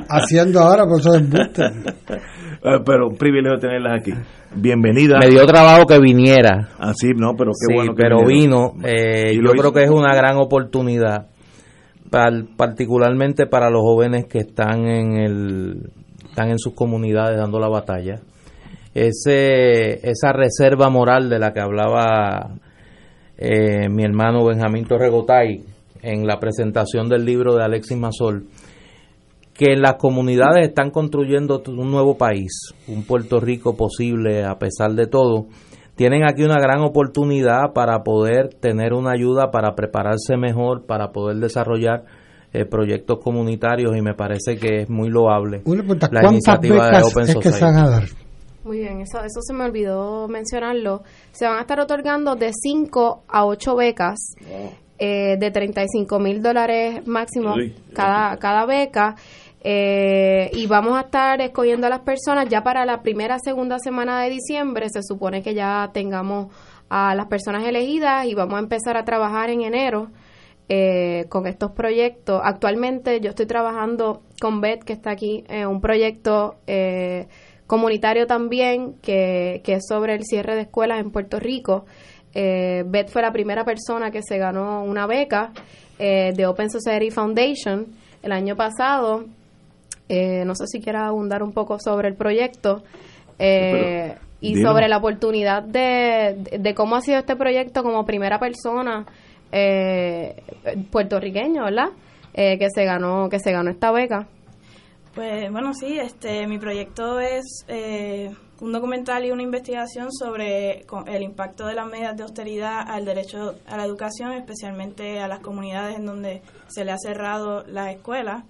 haciendo ahora, por eso es embuste. Eh, pero un privilegio tenerlas aquí. Bienvenida. Me dio trabajo que viniera. Así, no, pero qué Sí, bueno que pero vinieron. vino. eh, yo creo hizo. que es una gran oportunidad, particularmente para los jóvenes que están en el están en sus comunidades dando la batalla. Ese esa reserva moral de la que hablaba eh, mi hermano Benjamín Torregotay en la presentación del libro de Alexis Mazol, que las comunidades están construyendo un nuevo país, un Puerto Rico posible a pesar de todo. Tienen aquí una gran oportunidad para poder tener una ayuda para prepararse mejor, para poder desarrollar eh, proyectos comunitarios y me parece que es muy loable Una pregunta, la ¿cuántas iniciativa de Open es que se van Society. a dar? Muy bien, eso, eso se me olvidó mencionarlo. Se van a estar otorgando de 5 a 8 becas eh, de 35 mil dólares máximo Uy. cada, cada beca. eh, y vamos a estar escogiendo a las personas ya para la primera, segunda semana de diciembre. Se supone que ya tengamos a las personas elegidas y vamos a empezar a trabajar en enero eh, con estos proyectos. Actualmente yo estoy trabajando con Beth, que está aquí, en un proyecto eh, comunitario también, que, que es sobre el cierre de escuelas en Puerto Rico. Eh, Beth fue la primera persona que se ganó una beca eh, de Open Society Foundation el año pasado. Eh, no sé si quiera abundar un poco sobre el proyecto. eh, y sobre la oportunidad de, de- de cómo ha sido este proyecto como primera persona eh, puertorriqueño, ¿verdad? Eh, que se ganó que se ganó esta beca. Pues bueno, sí, este, mi proyecto es eh, un documental y una investigación sobre el impacto de las medidas de austeridad al derecho a la educación, especialmente a las comunidades en donde se le ha cerrado las escuelas.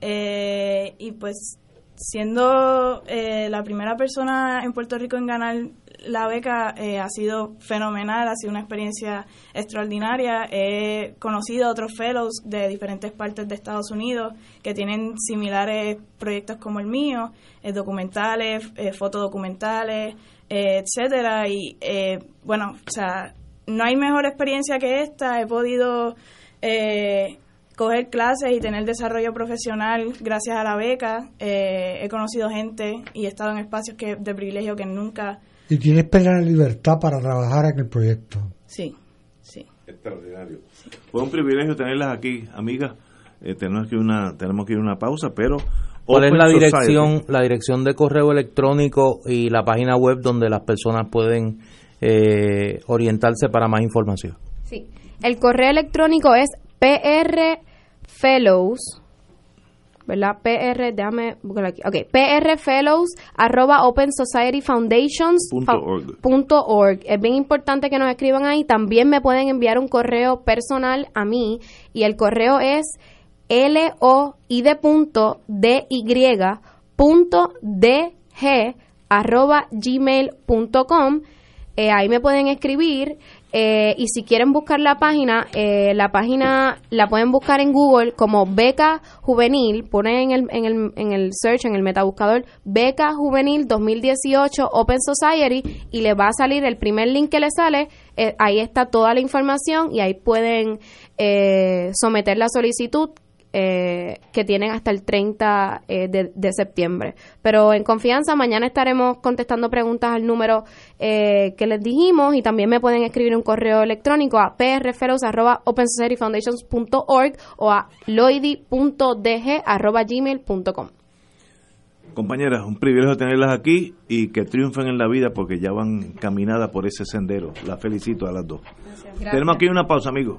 Eh, y pues siendo eh, la primera persona en Puerto Rico en ganar la beca eh, ha sido fenomenal, ha sido una experiencia extraordinaria. He conocido a otros fellows de diferentes partes de Estados Unidos que tienen similares proyectos como el mío, eh, documentales, eh, fotodocumentales, eh, etcétera. Y eh, bueno, o sea, no hay mejor experiencia que esta. He podido eh, coger clases y tener desarrollo profesional gracias a la beca. Eh, he conocido gente y he estado en espacios que de privilegio que nunca. Y tienes plena libertad para trabajar en el proyecto. Sí, sí. Extraordinario. Fue un privilegio tenerlas aquí, amigas. Eh, tenemos que ir una tenemos que ir a una pausa, pero ¿Cuál es la Society. dirección, la dirección de correo electrónico y la página web donde las personas pueden eh, orientarse para más información? Sí. El correo electrónico es prfellows, ¿verdad? PR, déjame buscarlo aquí. Ok, prfellows arroba Punto org. punto org. Es bien importante que nos escriban ahí. También me pueden enviar un correo personal a mí y el correo es l o i de punto d y punto d g arroba gmail.com eh, ahí me pueden escribir eh, y si quieren buscar la página, eh, la página la pueden buscar en Google como Beca Juvenil, ponen en el, en el, en el search, en el metabuscador, Beca Juvenil 2018 Open Society y le va a salir el primer link que le sale, eh, ahí está toda la información y ahí pueden eh, someter la solicitud eh, que tienen hasta el 30 eh, de, de septiembre. Pero en confianza, mañana estaremos contestando preguntas al número eh, que les dijimos y también me pueden escribir un correo electrónico a prfellows.opensocietyfoundations.org o a loidi.dg.gmail.com. Compañeras, un privilegio tenerlas aquí y que triunfen en la vida porque ya van encaminadas por ese sendero. Las felicito a las dos. Tenemos aquí una pausa, amigos.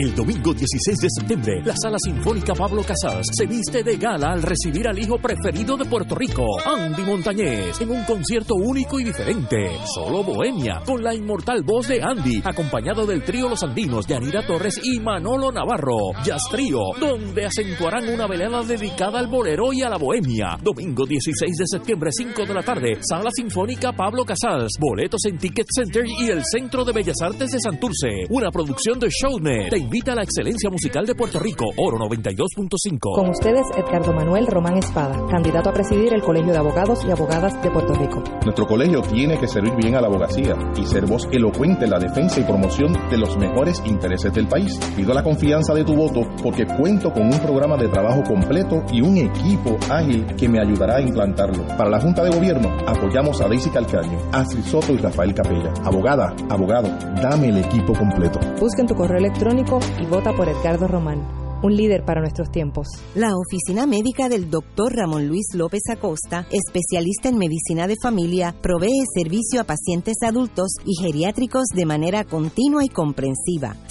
El domingo 16 de septiembre, la Sala Sinfónica Pablo Casals se viste de gala al recibir al hijo preferido de Puerto Rico, Andy Montañez, en un concierto único y diferente. Solo Bohemia, con la inmortal voz de Andy, acompañado del trío Los Andinos, Yanira Torres y Manolo Navarro. Jazz Trío, donde acentuarán una velada dedicada al bolero y a la bohemia. Domingo 16 de septiembre, 5 de la tarde, Sala Sinfónica Pablo Casals. Boletos en Ticket Center y el Centro de Bellas Artes de Santurce. Una producción de Shownet. Invita a la excelencia musical de Puerto Rico, Oro 92.5. Con ustedes, Edgardo Manuel Román Espada, candidato a presidir el Colegio de Abogados y Abogadas de Puerto Rico. Nuestro colegio tiene que servir bien a la abogacía y ser voz elocuente en la defensa y promoción de los mejores intereses del país. Pido la confianza de tu voto porque cuento con un programa de trabajo completo y un equipo ágil que me ayudará a implantarlo. Para la Junta de Gobierno, apoyamos a Daisy Calcaño, Astrid Soto y Rafael Capella. Abogada, abogado, dame el equipo completo. Busca en tu correo electrónico y vota por Edgardo Román un líder para nuestros tiempos. La oficina médica del doctor Ramón Luis López Acosta, especialista en medicina de familia, provee servicio a pacientes adultos y geriátricos de manera continua y comprensiva,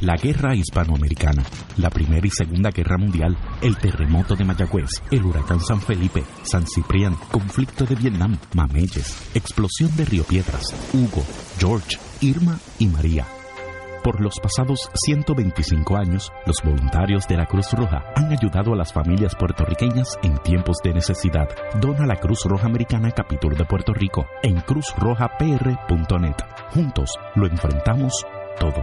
La guerra hispanoamericana, la Primera y Segunda Guerra Mundial, el terremoto de Mayagüez, el huracán San Felipe, San Ciprián, conflicto de Vietnam, Mameyes, explosión de Río Piedras, Hugo, George, Irma y María por los pasados 125 años, los voluntarios de la Cruz Roja han ayudado a las familias puertorriqueñas en tiempos de necesidad. Dona la Cruz Roja Americana Capítulo de Puerto Rico en cruzrojapr.net. Juntos lo enfrentamos todo.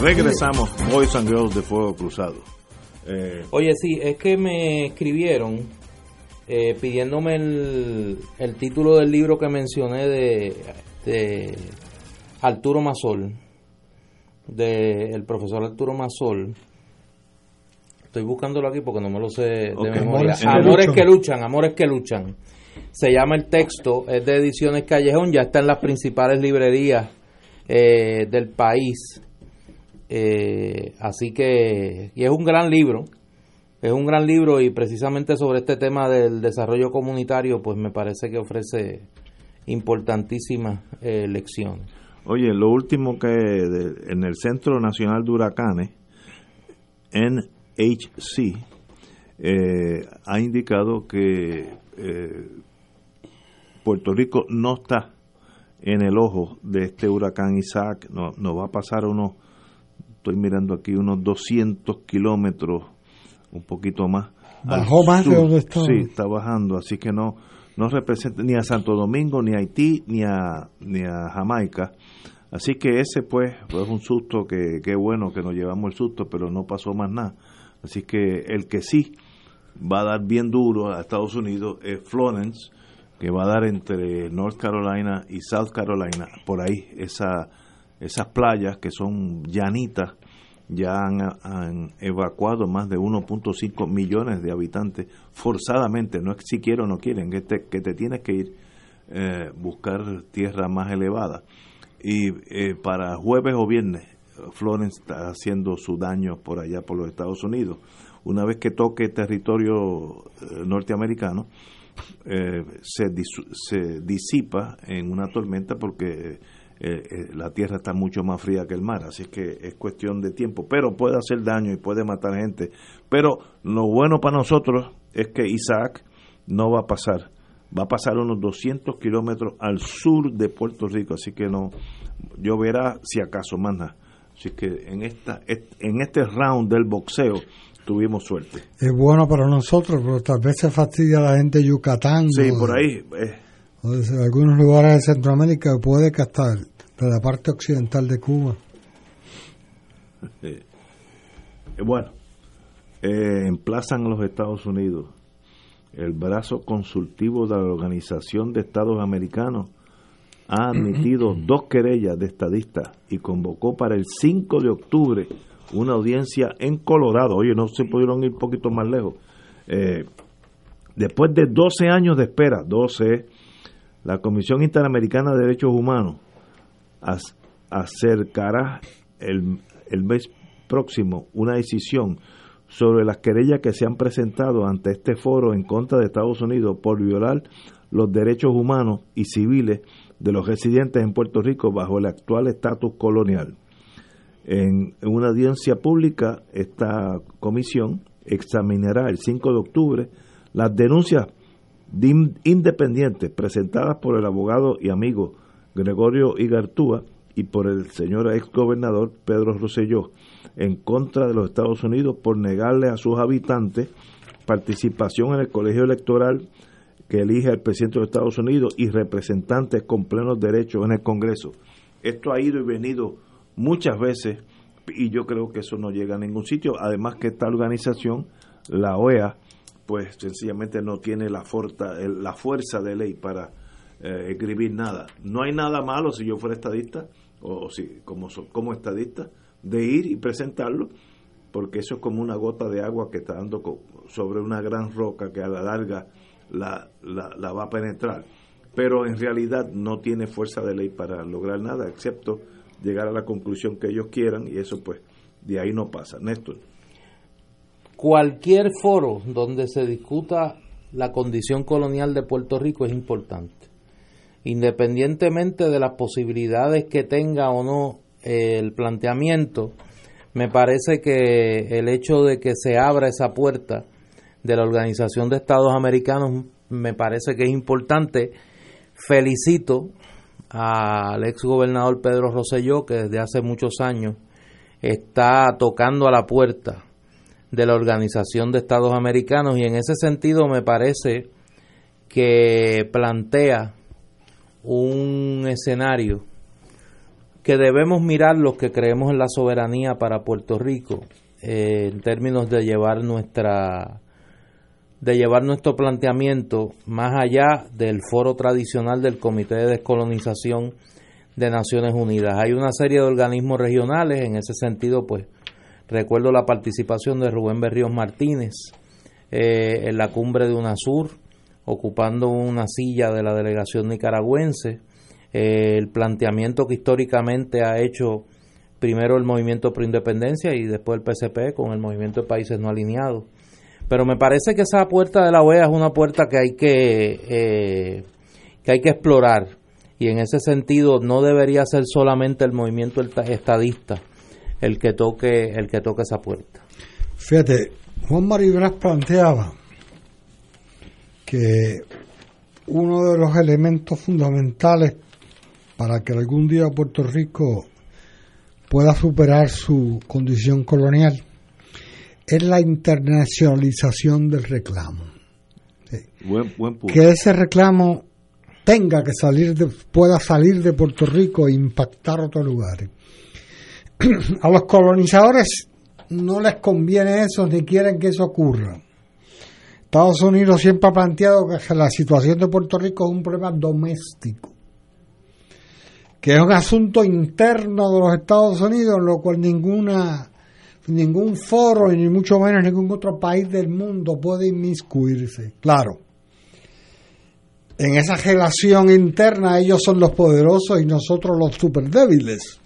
Regresamos, Boys and Girls de Fuego Cruzado. Eh, Oye, sí, es que me escribieron eh, pidiéndome el, el, título del libro que mencioné de, de Arturo Masol, del el profesor Arturo Masol. Estoy buscándolo aquí porque no me lo sé de Okay. memoria. Amores que Amores luchan. que luchan, amores que luchan. Se llama el texto, es de Ediciones Callejón, ya está en las principales librerías eh, del país. Eh, así que, y es un gran libro, es un gran libro y precisamente sobre este tema del desarrollo comunitario, pues me parece que ofrece importantísimas eh, lecciones. Oye, lo último que en el Centro Nacional de Huracanes, NHC, eh, ha indicado que eh, Puerto Rico no está en el ojo de este huracán Isaac, no, nos va a pasar unos, estoy mirando aquí, unos 200 kilómetros, un poquito más. Bajó más de sur. donde estaba. Sí, está bajando, así que no no representa ni a Santo Domingo, ni a Haití, ni a, ni a Jamaica. Así que ese pues fue un susto que qué bueno que nos llevamos el susto, pero no pasó más nada. Así que el que sí va a dar bien duro a Estados Unidos es Florence, que va a dar entre North Carolina y South Carolina, por ahí, esa, esas playas que son llanitas, ya han, evacuado más de 1.5 millones de habitantes forzadamente, no es si quieren o no quieren, que te, que te tienes que ir eh, buscar tierra más elevada. Y eh, para jueves o viernes, Florence está haciendo su daño por allá por los Estados Unidos. una vez que toque territorio eh, norteamericano, eh, se, se disipa en una tormenta porque la tierra está mucho más fría que el mar, así que es cuestión de tiempo, pero puede hacer daño y puede matar gente. Pero lo bueno para nosotros es que Isaac no va a pasar, va a pasar unos 200 kilómetros al sur de Puerto Rico, así que no, lloverá si acaso manda. Así que en, esta, en este round del boxeo tuvimos suerte. Es bueno para nosotros, pero tal vez se fastidia a la gente de Yucatán. Sí, por ahí. Eh. O de algunos lugares de Centroamérica, puede que hasta de la parte occidental de Cuba. Eh, bueno, eh, emplazan los Estados Unidos el brazo consultivo de la Organización de Estados Americanos ha admitido dos querellas de estadistas y convocó para el 5 de octubre una audiencia en Colorado. Oye, no se pudieron ir un poquito más lejos. Eh, después de 12 años de espera, 12, la Comisión Interamericana de Derechos Humanos acercará el, el mes próximo una decisión sobre las querellas que se han presentado ante este foro en contra de Estados Unidos por violar los derechos humanos y civiles de los residentes en Puerto Rico bajo el actual estatus colonial. En una audiencia pública, esta comisión examinará el 5 de octubre las denuncias independientes presentadas por el abogado y amigo Gregorio Igartúa y por el señor ex gobernador Pedro Rosselló en contra de los Estados Unidos por negarle a sus habitantes participación en el colegio electoral que elige al presidente de los Estados Unidos y representantes con plenos derechos en el Congreso. Esto ha ido y venido muchas veces y yo creo que eso no llega a ningún sitio. Además que esta organización, la OEA, pues sencillamente no tiene la, la fuerza de ley para eh, escribir nada. No hay nada malo si yo fuera estadista o si como, como estadista de ir y presentarlo porque eso es como una gota de agua que está dando sobre una gran roca que a la larga la, la, va a penetrar. Pero en realidad no tiene fuerza de ley para lograr nada, excepto llegar a la conclusión que ellos quieran y eso pues de ahí no pasa. Néstor. Cualquier foro donde se discuta la condición colonial de Puerto Rico es importante. Independientemente de las posibilidades que tenga o no el planteamiento, me parece que el hecho de que se abra esa puerta de la Organización de Estados Americanos me parece que es importante. Felicito al ex gobernador Pedro Rosselló, que desde hace muchos años está tocando a la puerta de la Organización de Estados Americanos y en ese sentido me parece que plantea un escenario que debemos mirar los que creemos en la soberanía para Puerto Rico eh, en términos de llevar nuestra de llevar nuestro planteamiento más allá del foro tradicional del Comité de Descolonización de Naciones Unidas. Hay una serie de organismos regionales, en ese sentido, pues recuerdo la participación de Rubén Berríos Martínez eh, en la cumbre de UNASUR, ocupando una silla de la delegación nicaragüense, eh, el planteamiento que históricamente ha hecho primero el Movimiento Pro Independencia y después el PCP con el Movimiento de Países No Alineados pero me parece que esa puerta de la OEA es una puerta que hay que, eh, que, hay que explorar. Y en ese sentido no debería ser solamente el movimiento estadista el que toque, el que toque esa puerta. Fíjate, Juan Maribras planteaba que uno de los elementos fundamentales para que algún día Puerto Rico pueda superar su condición colonial es la internacionalización del reclamo. Que ese reclamo tenga que salir, de, pueda salir de Puerto Rico e impactar otros lugares. A los colonizadores no les conviene eso ni quieren que eso ocurra. Estados Unidos siempre ha planteado que la situación de Puerto Rico es un problema doméstico, que es un asunto interno de los Estados Unidos, en lo cual ninguna ningún foro, ni mucho menos ningún otro país del mundo puede inmiscuirse. Claro, en esa relación interna ellos son los poderosos y nosotros los super débiles.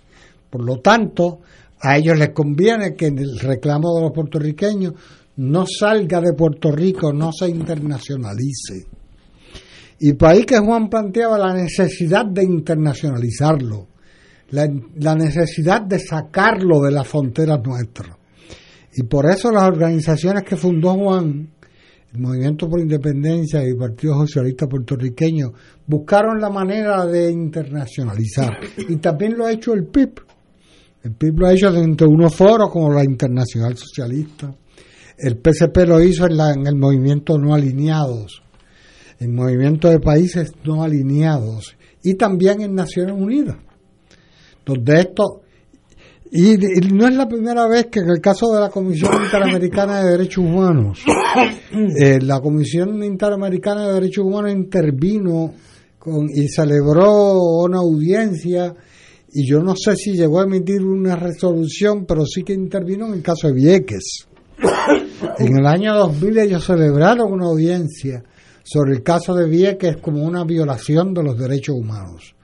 Por lo tanto, a ellos les conviene que en el reclamo de los puertorriqueños no salga de Puerto Rico, no se internacionalice. Y por ahí que Juan planteaba la necesidad de internacionalizarlo, la, la necesidad de sacarlo de las fronteras nuestras. Y por eso las organizaciones que fundó Juan, el Movimiento por Independencia y el Partido Socialista Puertorriqueño, buscaron la manera de internacionalizar. Y también lo ha hecho el PIB. El PIB lo ha hecho dentro de unos foros como la Internacional Socialista. El PCP lo hizo en, la, en el movimiento no alineados, en movimiento de países no alineados y también en Naciones Unidas, donde esto y, no es la primera vez que en el caso de la Comisión Interamericana de Derechos Humanos, eh, la Comisión Interamericana de Derechos Humanos intervino con, y celebró una audiencia y yo no sé si llegó a emitir una resolución, pero sí que intervino en el caso de Vieques. En el año 2000 ellos celebraron una audiencia sobre el caso de Vieques como una violación de los derechos humanos.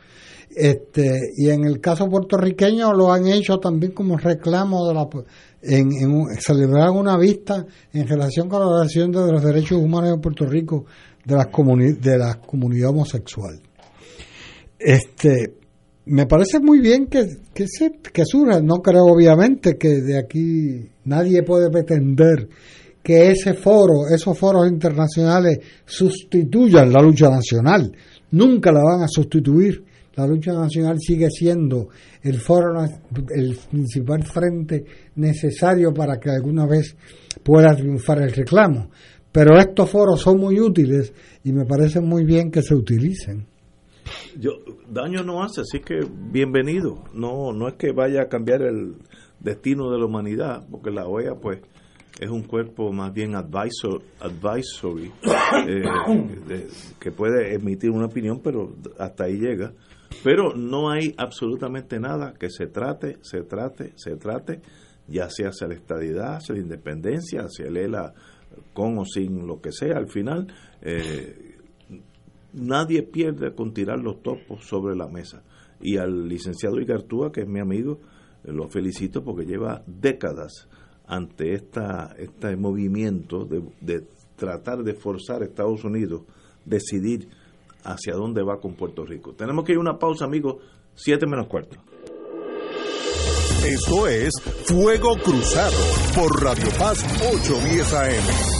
Este, y en el caso puertorriqueño lo han hecho también como reclamo de la en, en celebrar una vista en relación con la violación de los derechos humanos en Puerto Rico de la de la comunidad homosexual. Este, me parece muy bien que, que, se, que. No creo, obviamente, que de aquí nadie puede pretender que ese foro, esos foros internacionales sustituyan la lucha nacional. Nunca la van a sustituir. La lucha nacional sigue siendo el foro, el principal frente necesario para que alguna vez pueda triunfar el reclamo. Pero estos foros son muy útiles y me parece muy bien que se utilicen. Yo, daño no hace, así que bienvenido. No, no es que vaya a cambiar el destino de la humanidad, porque la OEA, pues, es un cuerpo más bien advisor, advisory, eh, que puede emitir una opinión, pero hasta ahí llega. Pero no hay absolutamente nada que se trate, se trate, se trate, ya sea hacia la estadidad, hacia la independencia, hacia el ELA con o sin lo que sea, al final. Eh, nadie pierde con tirar los topos sobre la mesa. Y al licenciado Igartúa, que es mi amigo, lo felicito porque lleva décadas ante esta, este movimiento de, de tratar de forzar a Estados Unidos decidir hacia dónde va con Puerto Rico. Tenemos que ir a una pausa, amigos, siete menos cuarto. Esto es Fuego Cruzado por Radio Paz 810 AM.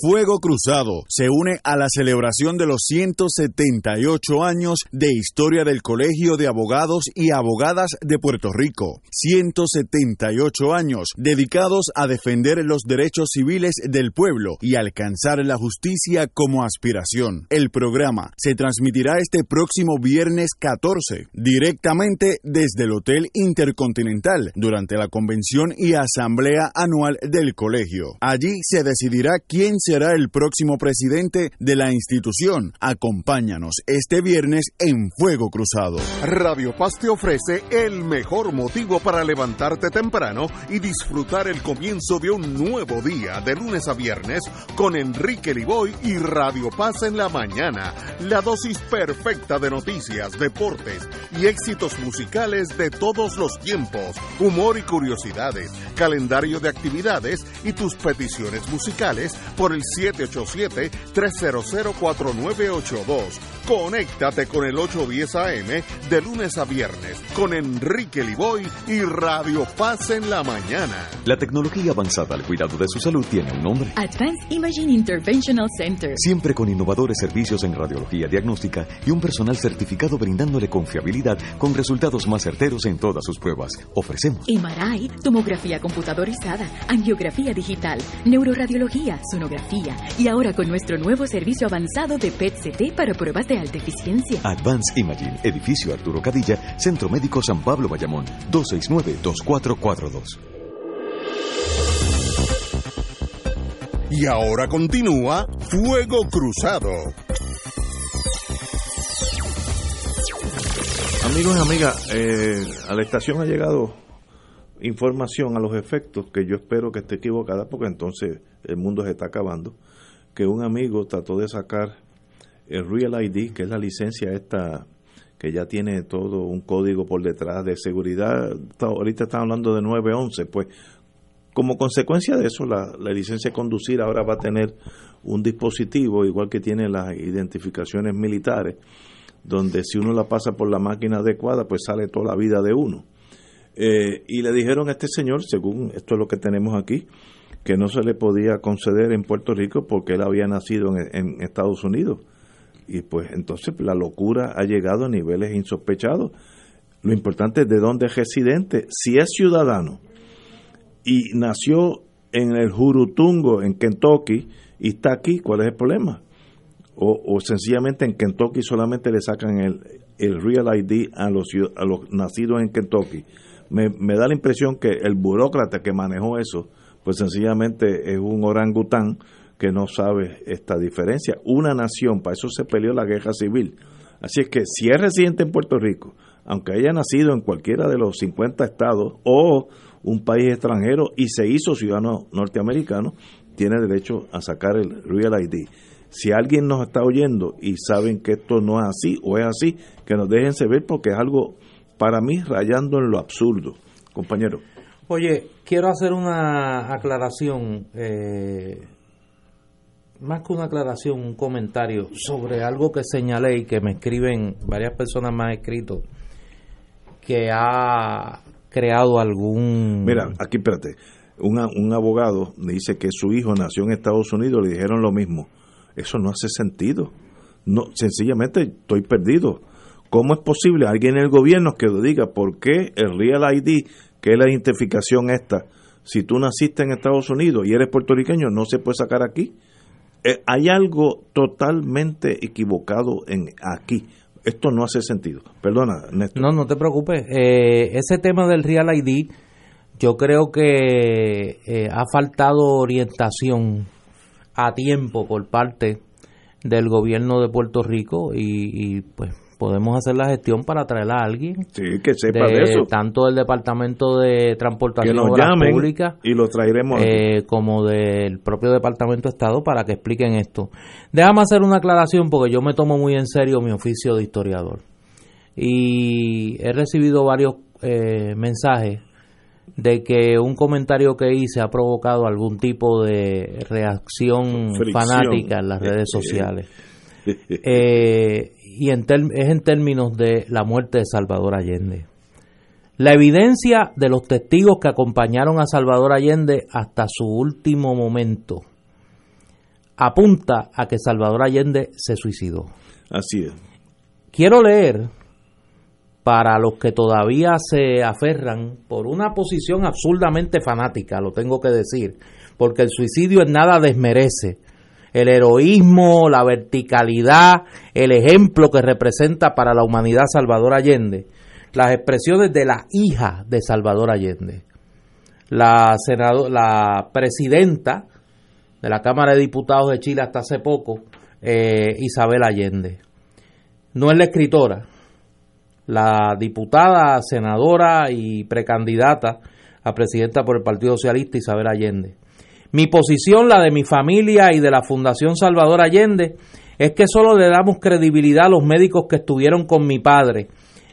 Fuego Cruzado se une a la celebración de los 178 años de historia del Colegio de Abogados y Abogadas de Puerto Rico. 178 años dedicados a defender los derechos civiles del pueblo y alcanzar la justicia como aspiración. El programa se transmitirá este próximo viernes 14 directamente desde el Hotel Intercontinental durante la convención y asamblea anual del colegio. Allí se decidirá quién será el próximo presidente de la institución. Acompáñanos este viernes en Fuego Cruzado. Radio Paz te ofrece el mejor motivo para levantarte temprano y disfrutar el comienzo de un nuevo día de lunes a viernes con Enrique Liboy y Radio Paz en la mañana. La dosis perfecta de noticias, deportes y éxitos musicales de todos los tiempos, humor y curiosidades, calendario de actividades y tus peticiones musicales por el 787-300-4982. Conéctate con el 810 AM de lunes a viernes con Enrique Liboy y Radio Paz en la mañana. La tecnología avanzada al cuidado de su salud tiene un nombre. Advanced Imaging Interventional Center. Siempre con innovadores servicios en radiología diagnóstica y un personal certificado brindándole confiabilidad con resultados más certeros en todas sus pruebas. Ofrecemos MRI, tomografía computadorizada, angiografía digital, neuroradiología, sonografía y ahora con nuestro nuevo servicio avanzado de PET-CT para pruebas de de alta eficiencia. Advanced Imaging, edificio Arturo Cadilla, Centro Médico San Pablo Bayamón, 269-2442. Y ahora continúa Fuego Cruzado. Amigos y amigas, eh, a la estación ha llegado información a los efectos que yo espero que esté equivocada porque entonces el mundo se está acabando. Que un amigo trató de sacar el Real ID, que es la licencia esta que ya tiene todo un código por detrás de seguridad. Ahorita están hablando de 911, pues como consecuencia de eso, la, la, licencia de conducir ahora va a tener un dispositivo, igual que tiene las identificaciones militares, donde si uno la pasa por la máquina adecuada, pues sale toda la vida de uno. Eh, y le dijeron a este señor, según esto es lo que tenemos aquí, que no se le podía conceder en Puerto Rico porque él había nacido en, en Estados Unidos. Y pues entonces la locura ha llegado a niveles insospechados. Lo importante es de dónde es residente. Si es ciudadano y nació en el Jurutungo, en Kentucky, y está aquí, ¿cuál es el problema? O, o sencillamente en Kentucky solamente le sacan el, el Real ID a los, a los nacidos en Kentucky. Me, me, da la impresión que el burócrata que manejó eso, pues sencillamente es un orangután que no sabe esta diferencia. Una nación, para eso se peleó la guerra civil. Así es que si es residente en Puerto Rico, aunque haya nacido en cualquiera de los 50 estados o un país extranjero y se hizo ciudadano norteamericano, tiene derecho a sacar el Real ID. Si alguien nos está oyendo y saben que esto no es así o es así, que nos dejen saber porque es algo para mí rayando en lo absurdo. Compañero. Oye, quiero hacer una aclaración, eh, más que una aclaración, un comentario sobre algo que señalé y que me escriben varias personas más escritos, que ha creado algún... Mira, aquí espérate, un, un abogado me dice que su hijo nació en Estados Unidos, le dijeron lo mismo. Eso no hace sentido. No, sencillamente estoy perdido. ¿Cómo es posible alguien en el gobierno que diga por qué el Real ID, que es la identificación esta, si tú naciste en Estados Unidos y eres puertorriqueño, no se puede sacar aquí? Eh, hay algo totalmente equivocado en aquí. Esto no hace sentido. Perdona, Néstor. No, no te preocupes. Eh, ese tema del Real ID, yo creo que eh, ha faltado orientación a tiempo por parte del gobierno de Puerto Rico y, y pues podemos hacer la gestión para traer a alguien sí, que sepa de, de, eso. tanto del departamento de transportación que nos llamen pública y lo traeremos eh, como del propio departamento de estado para que expliquen esto. Déjame hacer una aclaración porque yo me tomo muy en serio mi oficio de historiador. Y he recibido varios eh, mensajes de que un comentario que hice ha provocado algún tipo de reacción Fricción. fanática en las redes sociales. Eh, y en es en términos de la muerte de Salvador Allende. La evidencia de los testigos que acompañaron a Salvador Allende hasta su último momento apunta a que Salvador Allende se suicidó. Así es. Quiero leer para los que todavía se aferran por una posición absurdamente fanática, lo tengo que decir, porque el suicidio en nada desmerece el heroísmo, la verticalidad, el ejemplo que representa para la humanidad Salvador Allende, las expresiones de la hija de Salvador Allende, la, la presidenta de la Cámara de Diputados de Chile hasta hace poco, eh, Isabel Allende. No es la escritora, la diputada, senadora y precandidata a presidenta por el Partido Socialista Isabel Allende. Mi posición, la de mi familia y de la Fundación Salvador Allende, es que solo le damos credibilidad a los médicos que estuvieron con mi padre.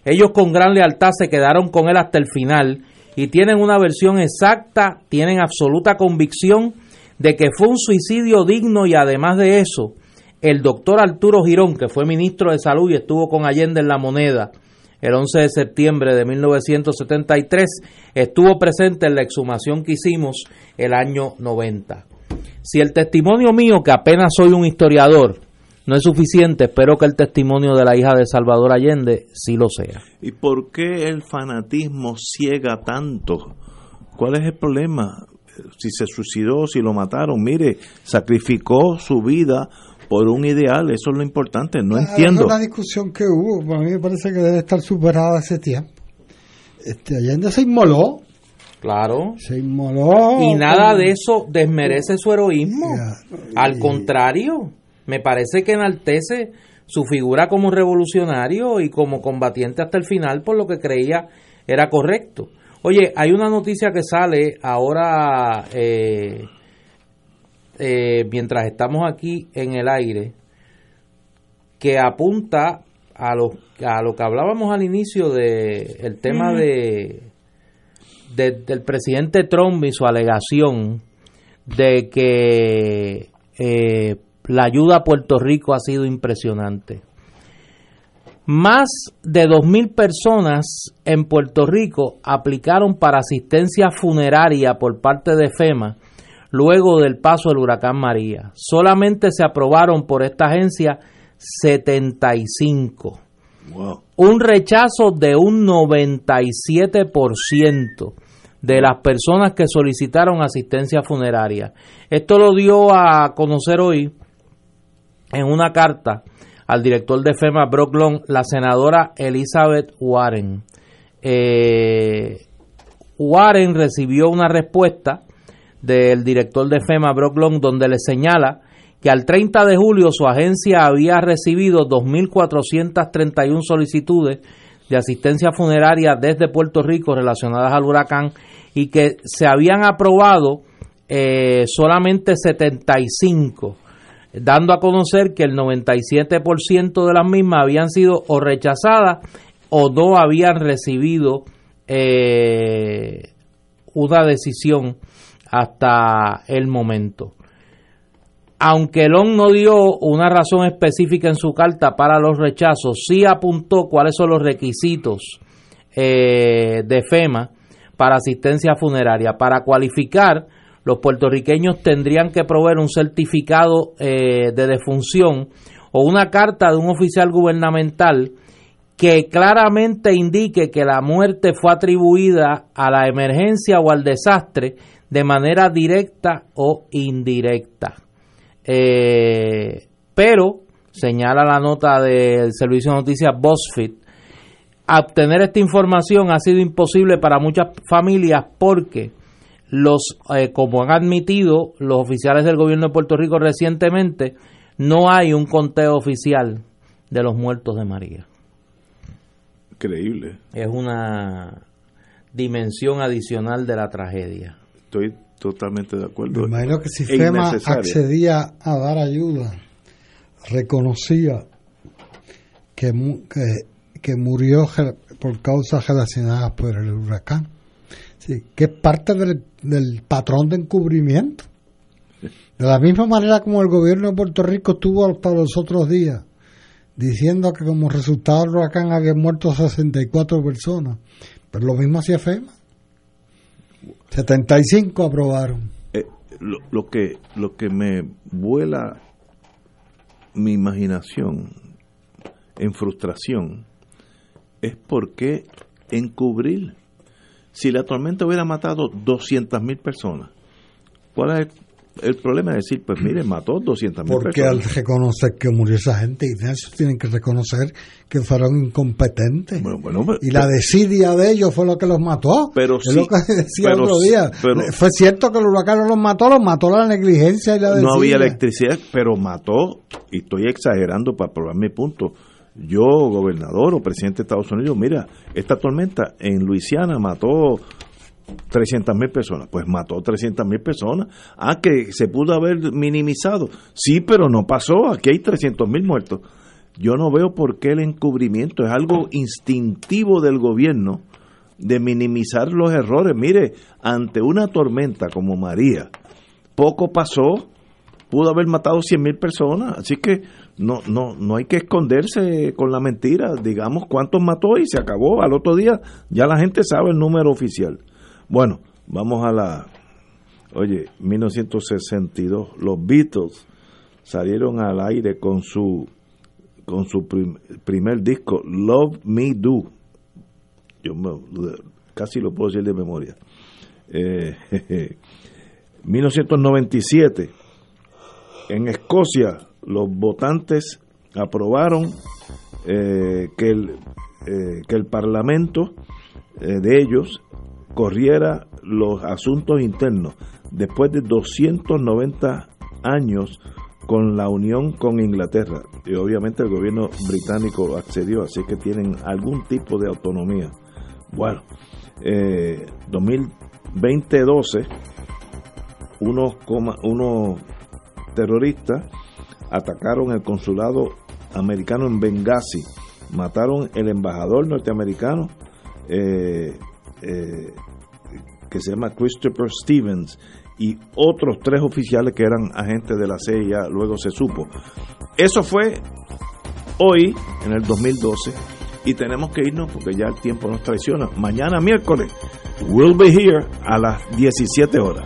Ellos con gran lealtad se quedaron con él hasta el final y tienen una versión exacta, tienen absoluta convicción de que fue un suicidio digno y además de eso, el doctor Arturo Girón, que fue ministro de Salud y estuvo con Allende en la moneda, el 11 de septiembre de 1973, estuvo presente en la exhumación que hicimos el año 90. Si el testimonio mío, que apenas soy un historiador, no es suficiente, espero que el testimonio de la hija de Salvador Allende sí lo sea. ¿Y por qué el fanatismo ciega tanto? ¿Cuál es el problema? Si se suicidó, si lo mataron, mire, sacrificó su vida por un ideal, eso es lo importante, no Ah, entiendo. Es una discusión que hubo, a mí me parece que debe estar superada hace tiempo. Este, Allende se inmoló. Claro. Se inmoló. Y nada con- de eso desmerece su heroísmo. Al contrario, me parece que enaltece su figura como revolucionario y como combatiente hasta el final por lo que creía era correcto. Oye, hay una noticia que sale ahora eh, eh, mientras estamos aquí en el aire que apunta a lo, a lo que hablábamos al inicio de el tema de- del presidente Trump y su alegación de que eh, la ayuda a Puerto Rico ha sido impresionante. Más de 2.000 personas en Puerto Rico aplicaron para asistencia funeraria por parte de FEMA luego del paso del huracán María. Solamente se aprobaron por esta agencia 75. Un rechazo de un 97% de las personas que solicitaron asistencia funeraria. Esto lo dio a conocer hoy en una carta al director de FEMA, Brock Long, la senadora Elizabeth Warren. Eh, Warren recibió una respuesta del director de FEMA, Brock Long, donde le señala que al 30 de julio su agencia había recibido 2.431 solicitudes de asistencia funeraria desde Puerto Rico relacionadas al huracán y que se habían aprobado eh, solamente 75 dando a conocer que el 97% de las mismas habían sido o rechazadas o no habían recibido eh, una decisión hasta el momento. Aunque Long no dio una razón específica en su carta para los rechazos, sí apuntó cuáles son los requisitos eh, de FEMA para asistencia funeraria. Para cualificar, los puertorriqueños tendrían que proveer un certificado eh, de defunción o una carta de un oficial gubernamental que claramente indique que la muerte fue atribuida a la emergencia o al desastre de manera directa o indirecta. Eh, pero, señala la nota del servicio de noticias BuzzFeed, obtener esta información ha sido imposible para muchas familias porque los eh, como han admitido los oficiales del gobierno de Puerto Rico recientemente no hay un conteo oficial de los muertos de María Increíble. es una dimensión adicional de la tragedia Estoy totalmente de acuerdo. Me imagino que si FEMA accedía a dar ayuda, reconocía que, que, que murió por causas relacionadas por el huracán. Sí, que es parte del, del patrón de encubrimiento. De la misma manera como el gobierno de Puerto Rico estuvo hasta los otros días diciendo que como resultado del huracán habían muerto 64 personas. Pero lo mismo hacía FEMA. 75 aprobaron. Eh, lo, lo que lo que me vuela mi imaginación en frustración es por qué encubrir si la tormenta hubiera matado 200 mil personas ¿cuál es el, el problema? es decir, pues mire, mató 200 mil Porque al personas reconocer que murió esa gente, eso tienen que reconocer que fueron incompetentes. bueno, y la desidia de ellos fue lo que los mató. Pero es sí, lo que decía pero otro día. pero- fue cierto que el huracán no los mató, los mató la negligencia y la desidia. no había electricidad, pero mató, y estoy exagerando para probar mi punto. Yo, gobernador o presidente de Estados Unidos, mira, esta tormenta en Luisiana mató 300 mil personas. Pues mató 300 mil personas. Ah, que se pudo haber minimizado. Sí, pero no pasó. Aquí hay 300 mil muertos. Yo no veo por qué el encubrimiento es algo instintivo del gobierno de minimizar los errores. Mire, ante una tormenta como María, poco pasó, pudo haber matado 100 mil personas, así que no, no, no hay que esconderse con la mentira, digamos cuántos mató y se acabó, al otro día ya la gente sabe el número oficial. Bueno, vamos a la, oye, 1962, los Beatles salieron al aire con su, con su prim- primer disco, Love Me Do, yo me- casi lo puedo decir de memoria. Eh, 1997, En Escocia, los votantes aprobaron eh, que, el, eh, que el Parlamento eh, de ellos corriera los asuntos internos después de 290 años con la unión con Inglaterra. Y obviamente el gobierno británico accedió, así que tienen algún tipo de autonomía. Bueno, eh, 2012, unos, unos terroristas atacaron el consulado americano en Benghazi, mataron el embajador norteamericano eh, eh, que se llama Christopher Stevens y otros tres oficiales que eran agentes de la CIA, luego se supo. Eso fue hoy, en el 2012, y tenemos que irnos porque ya el tiempo nos traiciona. Mañana miércoles, we'll be here a las 17 horas.